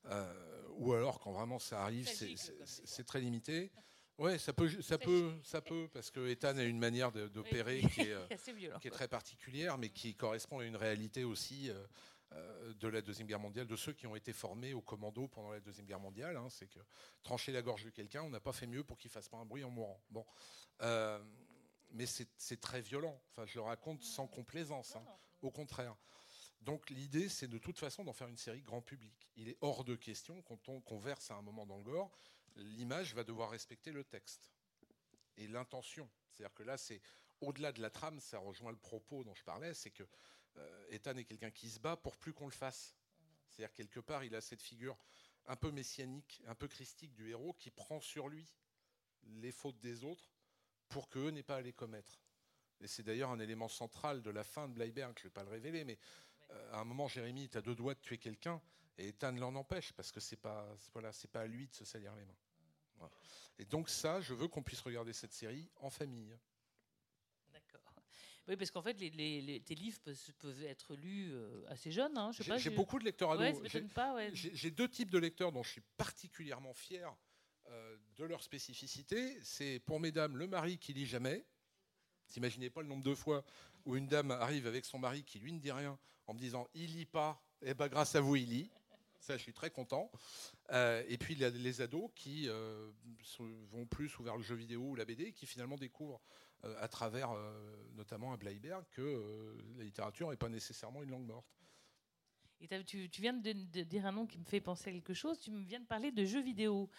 euh, ou alors quand vraiment ça arrive, c'est très limité. Ouais, ça peut, ça peut, ça peut, parce que Ethan a une manière d'opérer qui, euh, qui, est très particulière, mais qui correspond à une réalité aussi euh, de la Deuxième Guerre mondiale, de ceux qui ont été formés au commando pendant la Deuxième Guerre mondiale. Hein, c'est que trancher la gorge de quelqu'un, on n'a pas fait mieux pour qu'il fasse pas un bruit en mourant. Bon. Euh, mais c'est très violent. Enfin, je le raconte sans complaisance, hein. au contraire. Donc l'idée, c'est de toute façon d'en faire une série grand public. Il est hors de question, quand on converse à un moment dans le gore, l'image va devoir respecter le texte et l'intention. C'est-à-dire que là, c'est au-delà de la trame, ça rejoint le propos dont je parlais, c'est que euh, Ethan est quelqu'un qui se bat pour plus qu'on le fasse. C'est-à-dire quelque part, il a cette figure un peu messianique, un peu christique du héros qui prend sur lui les fautes des autres pour qu'eux n'aient pas à les commettre. Et c'est d'ailleurs un élément central de la fin de Bleiberg, je ne vais pas le révéler, mais euh, à un moment, Jérémy est à deux doigts de tuer quelqu'un et Ethan l'en empêche parce que c'est pas, voilà, pas à lui de se salir les mains. Et donc ça, je veux qu'on puisse regarder cette série en famille. Oui, parce qu'en fait, les, tes livres peuvent, être lus euh, assez jeunes. Hein, j'ai beaucoup de lecteurs ados. j'ai deux types de lecteurs dont je suis particulièrement fier euh, de leur spécificité. C'est pour mesdames le mari qui lit jamais. T'imaginez pas le nombre de fois où une dame arrive avec son mari qui lui ne dit rien en me disant il lit pas, et eh ben grâce à vous il lit. Ça, je suis très content. Euh, et puis les ados qui vont plus vers le jeu vidéo ou la BD, qui finalement découvrent à travers euh, notamment un Bleiberg que euh, la littérature n'est pas nécessairement une langue morte. Et tu, viens de, dire un nom qui me fait penser à quelque chose. Tu me viens de parler de jeux vidéo.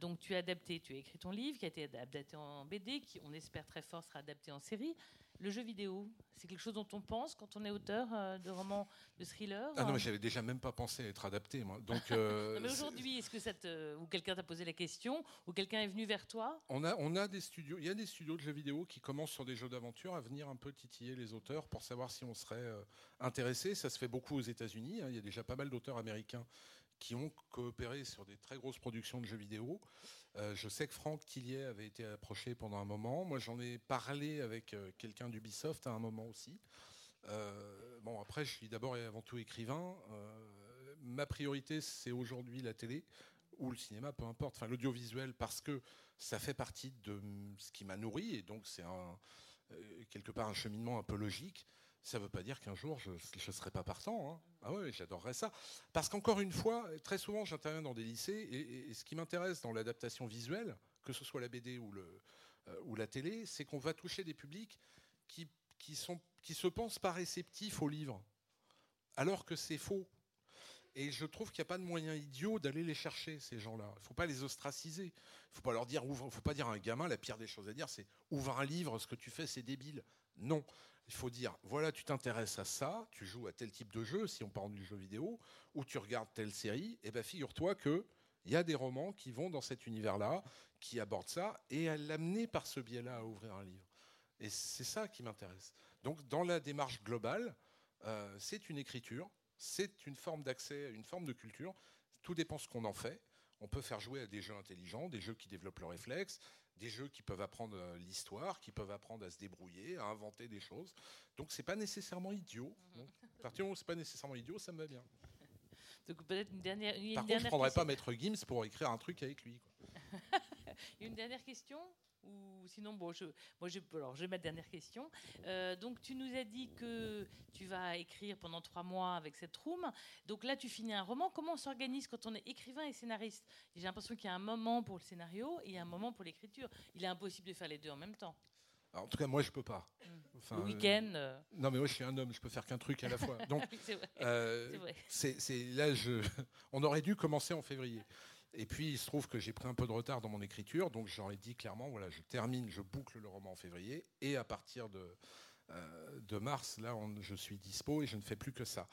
donc tu as adapté, tu as écrit ton livre qui a été adapté en BD, qui on espère très fort sera adapté en série. Le jeu vidéo, c'est quelque chose dont on pense quand on est auteur euh, de romans, de thrillers Ah non, j'avais déjà même pas pensé à être adapté, moi. Donc, euh, mais aujourd'hui, est-ce que ça ou quelqu'un t'a posé la question, ou quelqu'un est venu vers toi? On a, on a des studios, il y a des studios de jeux vidéo qui commencent sur des jeux d'aventure à venir un peu titiller les auteurs pour savoir si on serait euh, intéressé. Ça se fait beaucoup aux États-Unis. Hein. Il y a déjà pas mal d'auteurs américains qui ont coopéré sur des très grosses productions de jeux vidéo. Euh, je sais que Franck Tillier avait été approché pendant un moment. Moi, j'en ai parlé avec euh, quelqu'un d'Ubisoft à un moment aussi. Euh, bon, après, je suis d'abord et avant tout écrivain. ma priorité, c'est aujourd'hui la télé ou le cinéma, peu importe, enfin l'audiovisuel, parce que ça fait partie de ce qui m'a nourri, et donc c'est quelque part un cheminement un peu logique ça ne veut pas dire qu'un jour je ne serai pas partant. Hein. Ah oui, j'adorerais ça. Parce qu'encore une fois, très souvent j'interviens dans des lycées et, ce qui m'intéresse dans l'adaptation visuelle, que ce soit la BD euh, ou la télé, c'est qu'on va toucher des publics qui, qui, se pensent pas réceptifs au livre, alors que c'est faux. Et je trouve qu'il n'y a pas de moyen idiot d'aller les chercher, ces gens-là. Il ne faut pas les ostraciser. Il ne faut pas leur dire, ouvre, faut pas dire à un gamin, la pire des choses à dire, c'est ouvre un livre, ce que tu fais, c'est débile. Non. Il faut dire, voilà, tu t'intéresses à ça, tu joues à tel type de jeu, si on parle du jeu vidéo, ou tu regardes telle série, et eh bien figure-toi qu'il y a des romans qui vont dans cet univers-là, qui abordent ça, et à l'amener par ce biais-là à ouvrir un livre. Et c'est ça qui m'intéresse. Donc dans la démarche globale, euh, c'est une écriture, C'est une forme d'accès une forme de culture. Tout dépend ce qu'on en fait. On peut faire jouer à des jeux intelligents, des jeux qui développent le réflexe, des jeux qui peuvent apprendre euh, l'histoire, qui peuvent apprendre à se débrouiller, à inventer des choses. Donc c'est pas nécessairement idiot. Mhm. à partir du moment où c'est pas nécessairement idiot, ça me va bien. Donc peut-être une dernière. Par contre, je prendrais pas Maître Gims pour écrire un truc avec lui. une dernière question? Ou sinon, bon, je, moi, je, alors, ma dernière question. Euh, donc, tu nous as dit que tu vas écrire pendant trois mois avec cette room. Donc là, tu finis un roman. Comment on s'organise quand on est écrivain et scénariste? J'ai l'impression qu'il y a un moment pour le scénario et un moment pour l'écriture. Il est impossible de faire les deux en même temps. en tout cas, moi, je peux pas. Hmm. le week-end. Euh, non, mais moi, je suis un homme. Je peux faire qu'un truc à la fois. Donc, c'est c'est là, je, on aurait dû commencer en février. Et puis, il se trouve que j'ai pris un peu de retard dans mon écriture, donc j'aurais dit clairement, voilà, je termine, je boucle le roman en février, et à partir de, euh, mars, là, je suis dispo et je ne fais plus que ça.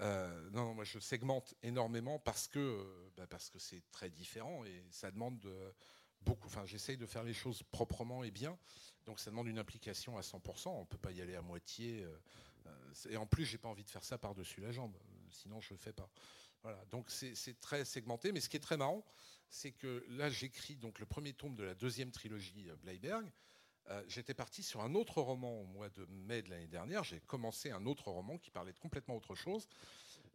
Euh, non, moi, je segmente énormément parce que euh, bah, c'est très différent et ça demande de, beaucoup. Enfin, j'essaye de faire les choses proprement et bien, donc ça demande une implication à 100%. On peut pas y aller à moitié. et en plus, j'ai pas envie de faire ça par-dessus la jambe. Sinon, je le fais pas donc c'est très segmenté, mais ce qui est très marrant, c'est que là j'écris donc le premier tome de la deuxième trilogie euh, Bleiberg. Euh, j'étais parti sur un autre roman au mois de mai de l'année dernière. J'ai commencé un autre roman qui parlait de complètement autre chose.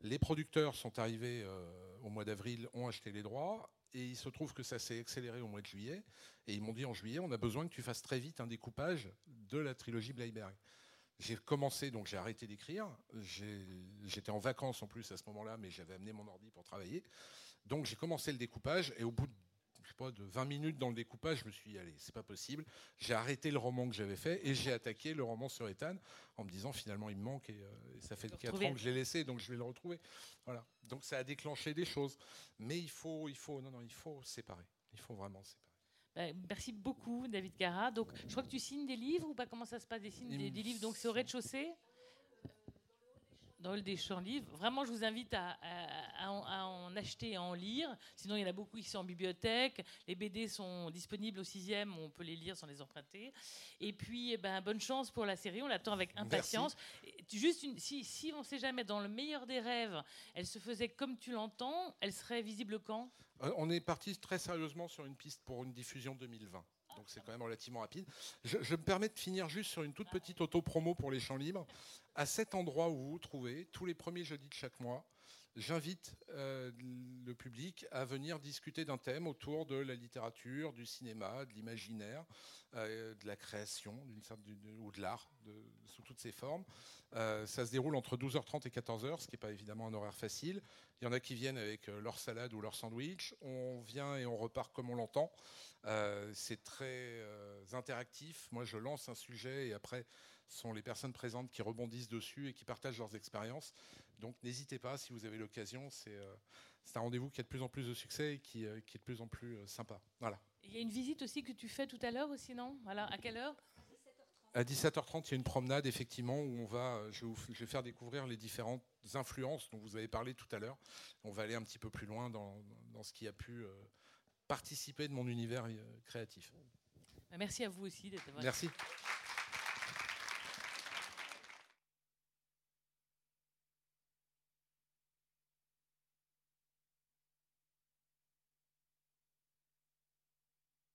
Les producteurs sont arrivés euh, au mois d'avril, ont acheté les droits, et il se trouve que ça s'est accéléré au mois de juillet. Et ils m'ont dit en juillet, on a besoin que tu fasses très vite un découpage de la trilogie Bleiberg. J'ai commencé, donc j'ai arrêté d'écrire. J'étais en vacances en plus à ce moment-là, mais j'avais amené mon ordi pour travailler. Donc j'ai commencé le découpage et au bout de, je sais pas, de 20 minutes dans le découpage, je me suis dit, allez, c'est pas possible. J'ai arrêté le roman que j'avais fait et j'ai attaqué le roman sur Ethan en me disant finalement il me manque et, euh, ça fait 4 ans que je l'ai laissé, donc je vais le retrouver. Voilà. Donc ça a déclenché des choses. Mais il faut, il faut, non, non, il faut séparer. Il faut vraiment séparer. Bah, merci beaucoup, David Cara. Donc, je crois que tu signes des livres ou pas? Comment ça se passe des, signes, des, livres? Donc, c'est au rez-de-chaussée? Dans le des champs livres. Vraiment, je vous invite à, en acheter et à en lire. Sinon, il y en a beaucoup ici en bibliothèque. Les BD sont disponibles au sixième, on peut les lire sans les emprunter. Et puis, eh ben, bonne chance pour la série, on l'attend avec impatience. Juste une, si, si on ne sait jamais, dans le meilleur des rêves, elle se faisait comme tu l'entends, elle serait visible quand? Euh, On est parti très sérieusement sur une piste pour une diffusion 2020 donc c'est quand même relativement rapide. Je, me permets de finir juste sur une toute petite auto-promo pour les champs libres. À cet endroit où vous vous trouvez, tous les premiers jeudis de chaque mois, j'invite euh, le public à venir discuter d'un thème autour de la littérature, du cinéma, de l'imaginaire, euh, de la création ou de l'art sous toutes ses formes. Euh, ça se déroule entre 12h30 et 14h, ce qui n'est pas évidemment un horaire facile. Il y en a qui viennent avec leur salade ou leur sandwich. On vient et on repart comme on l'entend. c'est très interactif. Moi, je lance un sujet et après, sont les personnes présentes qui rebondissent dessus et qui partagent leurs expériences. Donc n'hésitez pas, si vous avez l'occasion, c'est euh, un rendez-vous qui a de plus en plus de succès et qui, euh, qui est de plus en plus euh, sympa. Voilà. Il y a une visite aussi que tu fais tout à l'heure aussi, non? Voilà, à quelle heure? À 17h30, il y a une promenade, effectivement, où on va, je vais, faire découvrir les différentes influences dont vous avez parlé tout à l'heure. On va aller un petit peu plus loin dans, dans ce qui a pu participer de mon univers créatif. Merci à vous aussi d'être Merci.